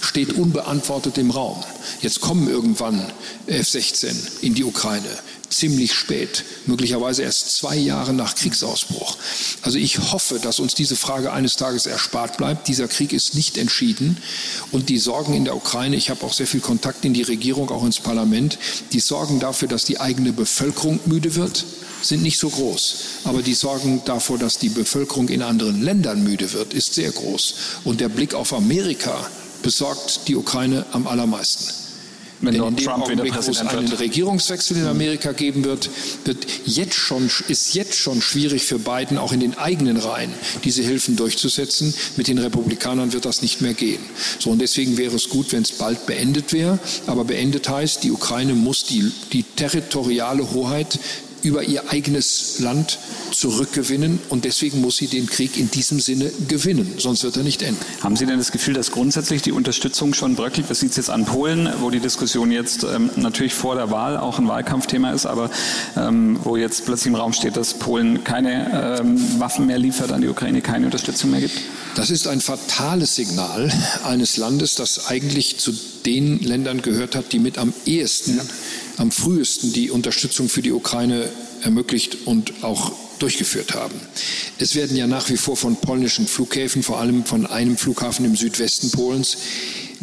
steht unbeantwortet im Raum. Jetzt kommen irgendwann F-16 in die Ukraine ziemlich spät, möglicherweise erst zwei Jahre nach Kriegsausbruch. Also ich hoffe, dass uns diese Frage eines Tages erspart bleibt. Dieser Krieg ist nicht entschieden und die Sorgen in der Ukraine, ich habe auch sehr viel Kontakt in die Regierung, auch ins Parlament, die sorgen dafür, dass die eigene Bevölkerung müde wird, sind nicht so groß. Aber die Sorgen davor, dass die Bevölkerung in anderen Ländern müde wird, ist sehr groß. Und der Blick auf Amerika besorgt die Ukraine am allermeisten wenn Donald Trump wieder Präsident es einen wird. Regierungswechsel in Amerika geben wird, wird jetzt schon, ist jetzt schon schwierig für Biden auch in den eigenen Reihen diese Hilfen durchzusetzen. Mit den Republikanern wird das nicht mehr gehen. So und deswegen wäre es gut, wenn es bald beendet wäre. Aber beendet heißt, die Ukraine muss die, die territoriale Hoheit über ihr eigenes Land zurückgewinnen und deswegen muss sie den Krieg in diesem Sinne gewinnen, sonst wird er nicht enden. Haben Sie denn das Gefühl, dass grundsätzlich die Unterstützung schon bröckelt? Was sieht es jetzt an Polen, wo die Diskussion jetzt ähm, natürlich vor der Wahl auch ein Wahlkampfthema ist, aber ähm, wo jetzt plötzlich im Raum steht, dass Polen keine ähm, Waffen mehr liefert an die Ukraine, keine Unterstützung mehr gibt? Das ist ein fatales Signal eines Landes, das eigentlich zu den Ländern gehört hat, die mit am ehesten ja am frühesten die Unterstützung für die Ukraine ermöglicht und auch durchgeführt haben. Es werden ja nach wie vor von polnischen Flughäfen, vor allem von einem Flughafen im Südwesten Polens,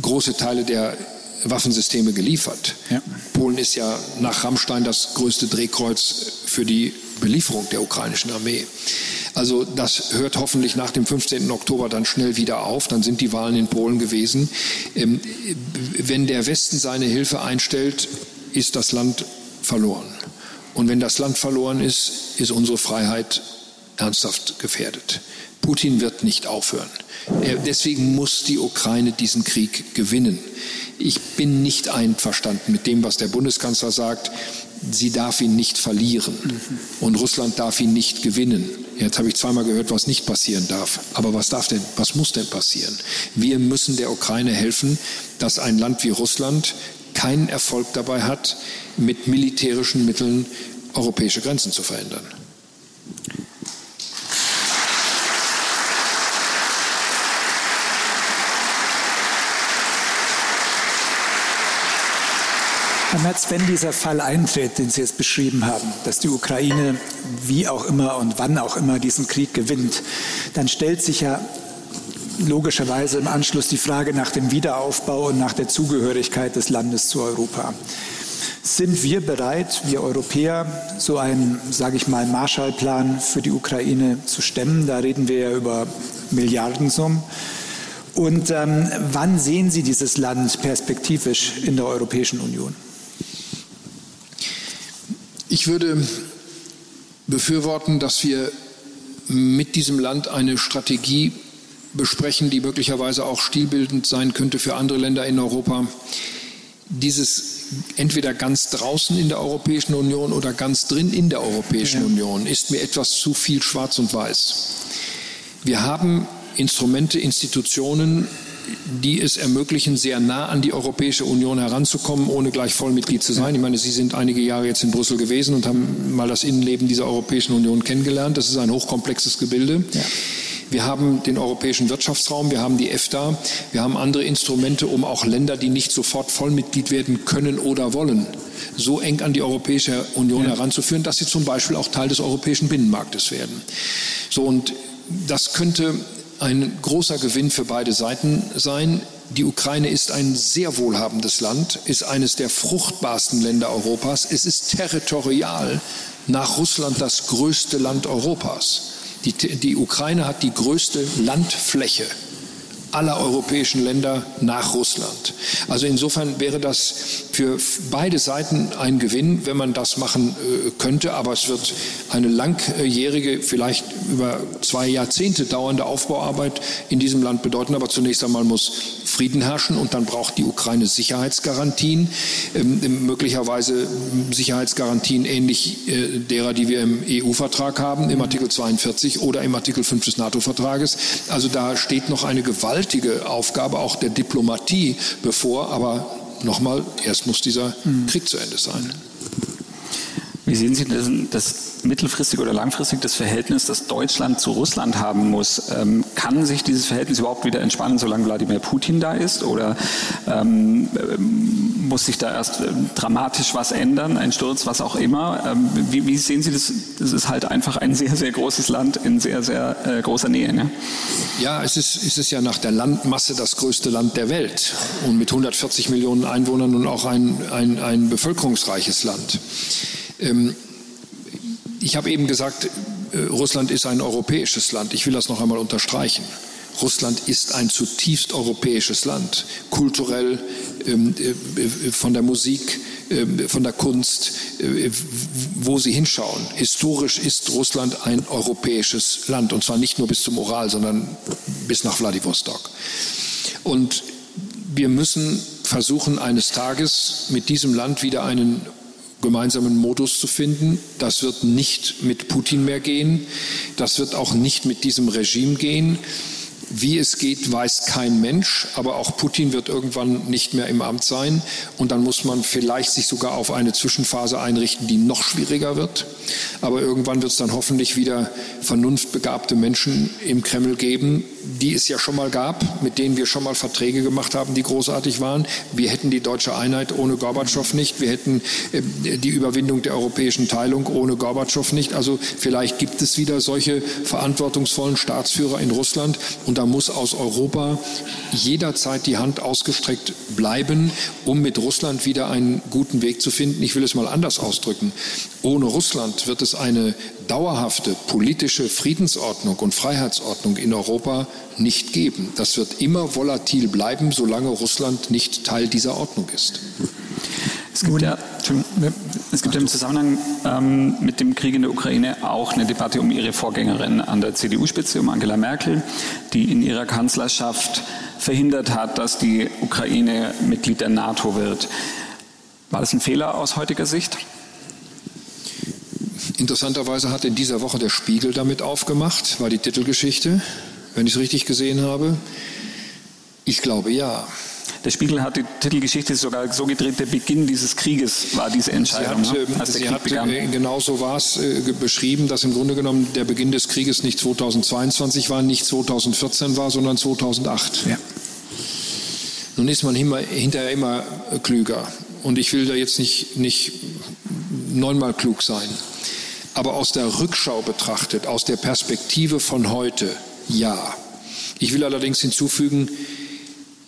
große Teile der Waffensysteme geliefert. Ja. Polen ist ja nach Rammstein das größte Drehkreuz für die Belieferung der ukrainischen Armee. Also das hört hoffentlich nach dem 15. Oktober dann schnell wieder auf. Dann sind die Wahlen in Polen gewesen. Ähm, wenn der Westen seine Hilfe einstellt, ist das Land verloren. Und wenn das Land verloren ist, ist unsere Freiheit ernsthaft gefährdet. Putin wird nicht aufhören. Deswegen muss die Ukraine diesen Krieg gewinnen. Ich bin nicht einverstanden mit dem, was der Bundeskanzler sagt. Sie darf ihn nicht verlieren und Russland darf ihn nicht gewinnen. Jetzt habe ich zweimal gehört, was nicht passieren darf. Aber was darf denn, was muss denn passieren? Wir müssen der Ukraine helfen, dass ein Land wie Russland keinen Erfolg dabei hat, mit militärischen Mitteln europäische Grenzen zu verändern. Herr Merz, wenn dieser Fall eintritt, den Sie jetzt beschrieben haben, dass die Ukraine wie auch immer und wann auch immer diesen Krieg gewinnt, dann stellt sich ja logischerweise im Anschluss die Frage nach dem Wiederaufbau und nach der Zugehörigkeit des Landes zu Europa. Sind wir bereit, wir Europäer, so einen, sage ich mal, Marshallplan für die Ukraine zu stemmen? Da reden wir ja über Milliardensummen. Und ähm, wann sehen Sie dieses Land perspektivisch in der Europäischen Union? Ich würde befürworten, dass wir mit diesem Land eine Strategie besprechen, die möglicherweise auch stilbildend sein könnte für andere Länder in Europa. Dieses entweder ganz draußen in der Europäischen Union oder ganz drin in der Europäischen ja. Union ist mir etwas zu viel schwarz und weiß. Wir haben Instrumente, Institutionen, die es ermöglichen, sehr nah an die Europäische Union heranzukommen, ohne gleich Vollmitglied zu sein. Ich meine, Sie sind einige Jahre jetzt in Brüssel gewesen und haben mal das Innenleben dieser Europäischen Union kennengelernt. Das ist ein hochkomplexes Gebilde. Ja. Wir haben den europäischen Wirtschaftsraum, wir haben die EFTA, wir haben andere Instrumente, um auch Länder, die nicht sofort Vollmitglied werden können oder wollen, so eng an die Europäische Union ja. heranzuführen, dass sie zum Beispiel auch Teil des europäischen Binnenmarktes werden. So und das könnte ein großer Gewinn für beide Seiten sein. Die Ukraine ist ein sehr wohlhabendes Land, ist eines der fruchtbarsten Länder Europas. Es ist territorial nach Russland das größte Land Europas. Die, die Ukraine hat die größte Landfläche aller europäischen Länder nach Russland. Also insofern wäre das für beide Seiten ein Gewinn, wenn man das machen äh, könnte. Aber es wird eine langjährige, vielleicht über zwei Jahrzehnte dauernde Aufbauarbeit in diesem Land bedeuten. Aber zunächst einmal muss Frieden herrschen und dann braucht die Ukraine Sicherheitsgarantien, ähm, möglicherweise Sicherheitsgarantien ähnlich äh, derer, die wir im EU-Vertrag haben, im Artikel 42 oder im Artikel 5 des NATO-Vertrages. Also da steht noch eine gewaltige Aufgabe auch der Diplomatie bevor, aber nochmal, erst muss dieser mhm. Krieg zu Ende sein. Wie sehen Sie das, das mittelfristig oder langfristig das Verhältnis, das Deutschland zu Russland haben muss? Ähm, kann sich dieses Verhältnis überhaupt wieder entspannen, solange Wladimir Putin da ist? Oder ähm, muss sich da erst äh, dramatisch was ändern, ein Sturz, was auch immer? Ähm, wie, wie, sehen Sie das? Das ist halt einfach ein sehr, sehr großes Land in sehr, sehr äh, großer Nähe. Ne? Ja, es ist, es ist ja nach der Landmasse das größte Land der Welt und mit 140 Millionen Einwohnern und auch ein, ein, ein bevölkerungsreiches Land. Ähm, ich habe eben gesagt, äh, Russland ist ein europäisches Land. Ich will das noch einmal unterstreichen. Russland ist ein zutiefst europäisches Land, kulturell, ähm, äh, von der Musik, ähm, von der Kunst, äh, wo Sie hinschauen. Historisch ist Russland ein europäisches Land und zwar nicht nur bis zum Ural, sondern bis nach Wladiwostok. Und wir müssen versuchen, eines Tages mit diesem Land wieder einen gemeinsamen Modus zu finden. Das wird nicht mit Putin mehr gehen. Das wird auch nicht mit diesem Regime gehen. Wie es geht, weiß kein Mensch, aber auch Putin wird irgendwann nicht mehr im Amt sein und dann muss man vielleicht sich sogar auf eine Zwischenphase einrichten, die noch schwieriger wird. Aber irgendwann wird es dann hoffentlich wieder vernunftbegabte Menschen im Kreml geben, die es ja schon mal gab, mit denen wir schon mal Verträge gemacht haben, die großartig waren. Wir hätten die deutsche Einheit ohne Gorbatschow nicht. Wir hätten äh, die Überwindung der europäischen Teilung ohne Gorbatschow nicht. Also vielleicht gibt es wieder solche verantwortungsvollen Staatsführer in Russland und da muss aus Europa jederzeit die Hand ausgestreckt bleiben, um mit Russland wieder einen guten Weg zu finden. Ich will es mal anders ausdrücken. Ohne Russland wird es eine dauerhafte politische Friedensordnung und Freiheitsordnung in Europa nicht geben. Das wird immer volatil bleiben, solange Russland nicht Teil dieser Ordnung ist. Es gibt, ja, es gibt im Zusammenhang ähm, mit dem Krieg in der Ukraine auch eine Debatte um ihre Vorgängerin an der CDU-Spitze, um Angela Merkel, die in ihrer Kanzlerschaft verhindert hat, dass die Ukraine Mitglied der NATO wird. War das ein Fehler aus heutiger Sicht? Interessanterweise hat in dieser Woche der Spiegel damit aufgemacht, war die Titelgeschichte, wenn ich es richtig gesehen habe. Ich glaube ja. Der Spiegel hat die Titelgeschichte sogar so gedreht, der Beginn dieses Krieges war diese Entscheidung. Sie hat, ne? als der sie Krieg hat begann. Äh, genau so war es äh, beschrieben, dass im Grunde genommen der Beginn des Krieges nicht 2022 war, nicht 2014 war, sondern 2008. Ja. Nun ist man immer, hinterher immer klüger. Und ich will da jetzt nicht, nicht neunmal klug sein. Aber aus der Rückschau betrachtet, aus der Perspektive von heute, ja. Ich will allerdings hinzufügen,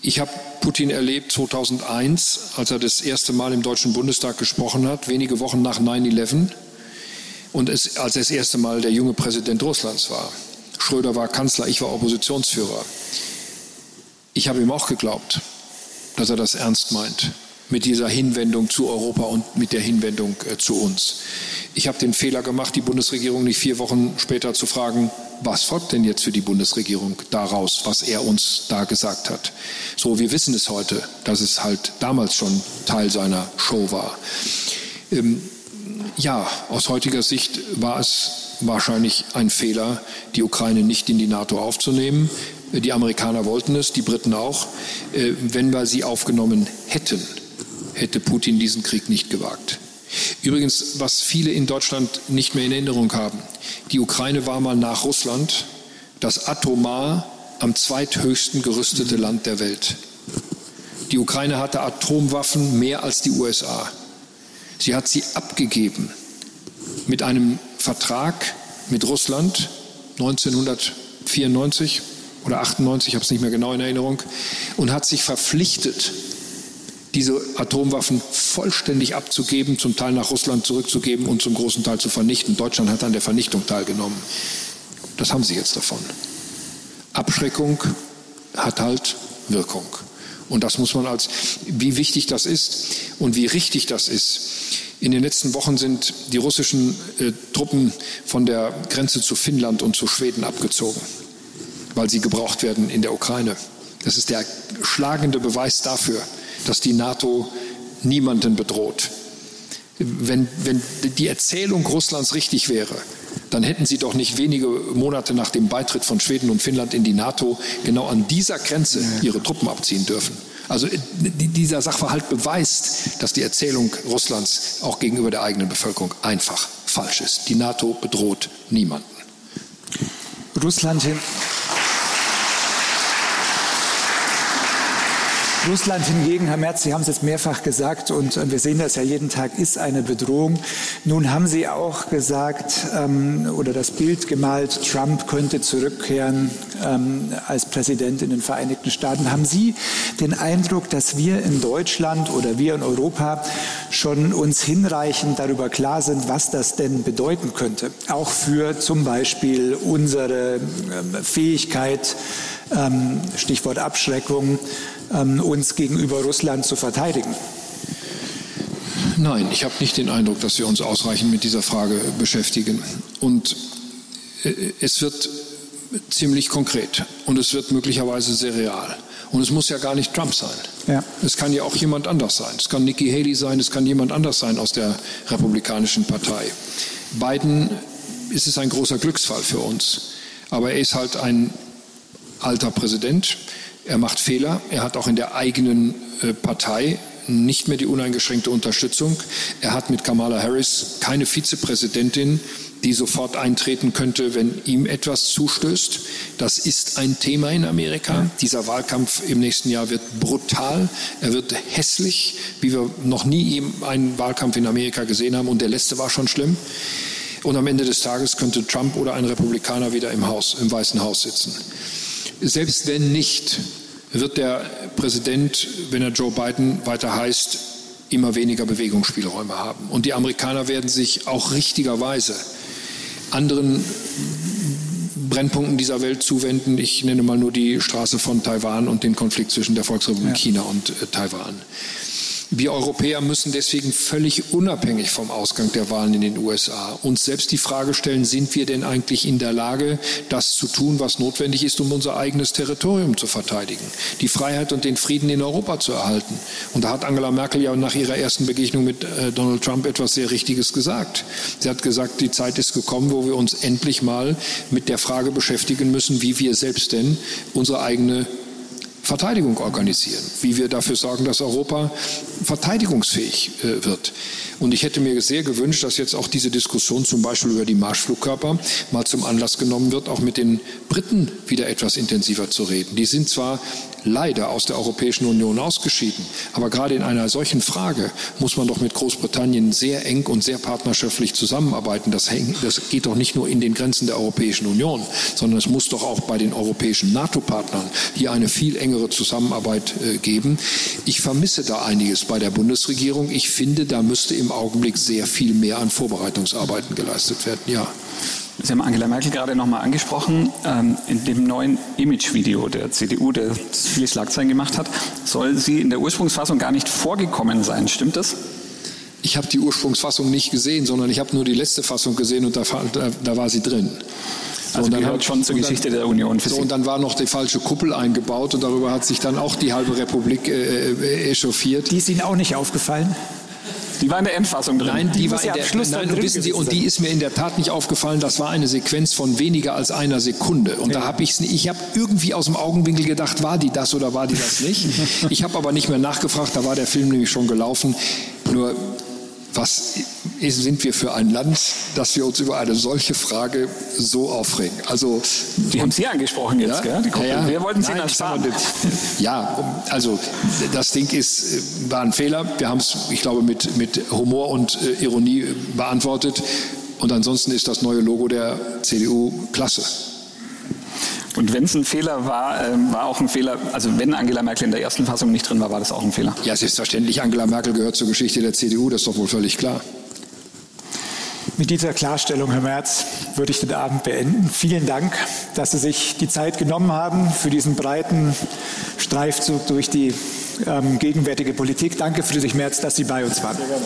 ich habe Putin erlebt 2001, als er das erste Mal im Deutschen Bundestag gesprochen hat, wenige Wochen nach 9-11 und es, als er das erste Mal der junge Präsident Russlands war. Schröder war Kanzler, ich war Oppositionsführer. Ich habe ihm auch geglaubt, dass er das ernst meint mit dieser Hinwendung zu Europa und mit der Hinwendung äh, zu uns. Ich habe den Fehler gemacht, die Bundesregierung nicht vier Wochen später zu fragen, was folgt denn jetzt für die Bundesregierung daraus, was er uns da gesagt hat. So, wir wissen es heute, dass es halt damals schon Teil seiner Show war. Ähm, ja, aus heutiger Sicht war es wahrscheinlich ein Fehler, die Ukraine nicht in die NATO aufzunehmen. Die Amerikaner wollten es, die Briten auch. Äh, wenn wir sie aufgenommen hätten, hätte Putin diesen Krieg nicht gewagt. Übrigens, was viele in Deutschland nicht mehr in Erinnerung haben, die Ukraine war mal nach Russland das atomar am zweithöchsten gerüstete Land der Welt. Die Ukraine hatte Atomwaffen mehr als die USA. Sie hat sie abgegeben mit einem Vertrag mit Russland 1994 oder 98, ich habe es nicht mehr genau in Erinnerung, und hat sich verpflichtet, diese Atomwaffen vollständig abzugeben, zum Teil nach Russland zurückzugeben und zum großen Teil zu vernichten. Deutschland hat an der Vernichtung teilgenommen. Das haben sie jetzt davon. Abschreckung hat halt Wirkung. Und das muss man als, wie wichtig das ist und wie richtig das ist. In den letzten Wochen sind die russischen äh, Truppen von der Grenze zu Finnland und zu Schweden abgezogen, weil sie gebraucht werden in der Ukraine. Das ist der schlagende Beweis dafür, dass die NATO niemanden bedroht. Wenn, wenn die Erzählung Russlands richtig wäre, dann hätten sie doch nicht wenige Monate nach dem Beitritt von Schweden und Finnland in die NATO genau an dieser Grenze ihre Truppen abziehen dürfen. Also dieser Sachverhalt beweist, dass die Erzählung Russlands auch gegenüber der eigenen Bevölkerung einfach falsch ist. Die NATO bedroht niemanden. Russland hin. Russland hingegen, Herr Merz, Sie haben es jetzt mehrfach gesagt und wir sehen das ja jeden Tag, ist eine Bedrohung. Nun haben Sie auch gesagt ähm, oder das Bild gemalt, Trump könnte zurückkehren ähm, als Präsident in den Vereinigten Staaten. Haben Sie den Eindruck, dass wir in Deutschland oder wir in Europa schon uns hinreichend darüber klar sind, was das denn bedeuten könnte? Auch für zum Beispiel unsere ähm, Fähigkeit, ähm, Stichwort Abschreckung, uns gegenüber Russland zu verteidigen? Nein, ich habe nicht den Eindruck, dass wir uns ausreichend mit dieser Frage beschäftigen. Und äh, es wird ziemlich konkret und es wird möglicherweise sehr real. Und es muss ja gar nicht Trump sein. Ja. Es kann ja auch jemand anders sein. Es kann Nikki Haley sein, es kann jemand anders sein aus der Republikanischen Partei. Biden ist es ein großer Glücksfall für uns. Aber er ist halt ein alter Präsident. Er macht Fehler. Er hat auch in der eigenen äh, Partei nicht mehr die uneingeschränkte Unterstützung. Er hat mit Kamala Harris keine Vizepräsidentin, die sofort eintreten könnte, wenn ihm etwas zustößt. Das ist ein Thema in Amerika. Dieser Wahlkampf im nächsten Jahr wird brutal. Er wird hässlich, wie wir noch nie einen Wahlkampf in Amerika gesehen haben. Und der letzte war schon schlimm. Und am Ende des Tages könnte Trump oder ein Republikaner wieder im Haus, im Weißen Haus sitzen. Selbst wenn nicht, wird der Präsident, wenn er Joe Biden weiter heißt, immer weniger Bewegungsspielräume haben. Und die Amerikaner werden sich auch richtigerweise anderen Brennpunkten dieser Welt zuwenden. Ich nenne mal nur die Straße von Taiwan und den Konflikt zwischen der Volksrepublik ja. China und äh, Taiwan. Wir Europäer müssen deswegen völlig unabhängig vom Ausgang der Wahlen in den USA uns selbst die Frage stellen, sind wir denn eigentlich in der Lage, das zu tun, was notwendig ist, um unser eigenes Territorium zu verteidigen, die Freiheit und den Frieden in Europa zu erhalten. Und da hat Angela Merkel ja nach ihrer ersten Begegnung mit äh, Donald Trump etwas sehr Richtiges gesagt. Sie hat gesagt, die Zeit ist gekommen, wo wir uns endlich mal mit der Frage beschäftigen müssen, wie wir selbst denn unsere eigene Verteidigung organisieren, wie wir dafür sorgen, dass Europa verteidigungsfähig äh, wird. Und ich hätte mir sehr gewünscht, dass jetzt auch diese Diskussion zum Beispiel über die Marschflugkörper mal zum Anlass genommen wird, auch mit den Briten wieder etwas intensiver zu reden. Die sind zwar leider aus der Europäischen Union ausgeschieden. Aber gerade in einer solchen Frage muss man doch mit Großbritannien sehr eng und sehr partnerschaftlich zusammenarbeiten. Das, das geht doch nicht nur in den Grenzen der Europäischen Union, sondern es muss doch auch bei den europäischen NATO-Partnern hier eine viel engere Zusammenarbeit äh, geben. Ich vermisse da einiges bei der Bundesregierung. Ich finde, da müsste im Augenblick sehr viel mehr an Vorbereitungsarbeiten geleistet werden. Ja. Sie haben Angela Merkel gerade nochmal angesprochen. Ähm, in dem neuen Image-Video der CDU, der viele Schlagzeilen gemacht hat, soll sie in der Ursprungsfassung gar nicht vorgekommen sein. Stimmt das? Ich habe die Ursprungsfassung nicht gesehen, sondern ich habe nur die letzte Fassung gesehen und da, da, da war sie drin. So, also gehört hat, schon zur Geschichte dann, der Union. So, und dann war noch die falsche Kuppel eingebaut und darüber hat sich dann auch die halbe Republik äh, äh echauffiert. Die ist Ihnen auch nicht aufgefallen? Die war in der Endfassung drin. Nein, die, die war in der, Schluss nein, wissen Sie, und die ist mir in der Tat nicht aufgefallen. Das war eine Sequenz von weniger als einer Sekunde. Und ja. da habe ich ich habe irgendwie aus dem Augenwinkel gedacht, war die das oder war die das nicht? <laughs> ich habe aber nicht mehr nachgefragt. Da war der Film nämlich schon gelaufen. Nur was sind wir für ein Land, dass wir uns über eine solche Frage so aufregen? Also, die haben Sie angesprochen jetzt, ja? gell? Die ja. Wir wollten Sie das Ja, also das Ding ist, war ein Fehler. Wir haben es, ich glaube, mit, mit Humor und äh, Ironie beantwortet. Und ansonsten ist das neue Logo der CDU klasse. Und wenn es ein Fehler war, ähm, war auch ein Fehler, also wenn Angela Merkel in der ersten Fassung nicht drin war, war das auch ein Fehler. Ja, selbstverständlich. Angela Merkel gehört zur Geschichte der CDU, das ist doch wohl völlig klar. Mit dieser Klarstellung, Herr Merz, würde ich den Abend beenden. Vielen Dank, dass Sie sich die Zeit genommen haben für diesen breiten Streifzug durch die ähm, gegenwärtige Politik. Danke, Friedrich Merz, dass Sie bei uns waren. Sehr gerne.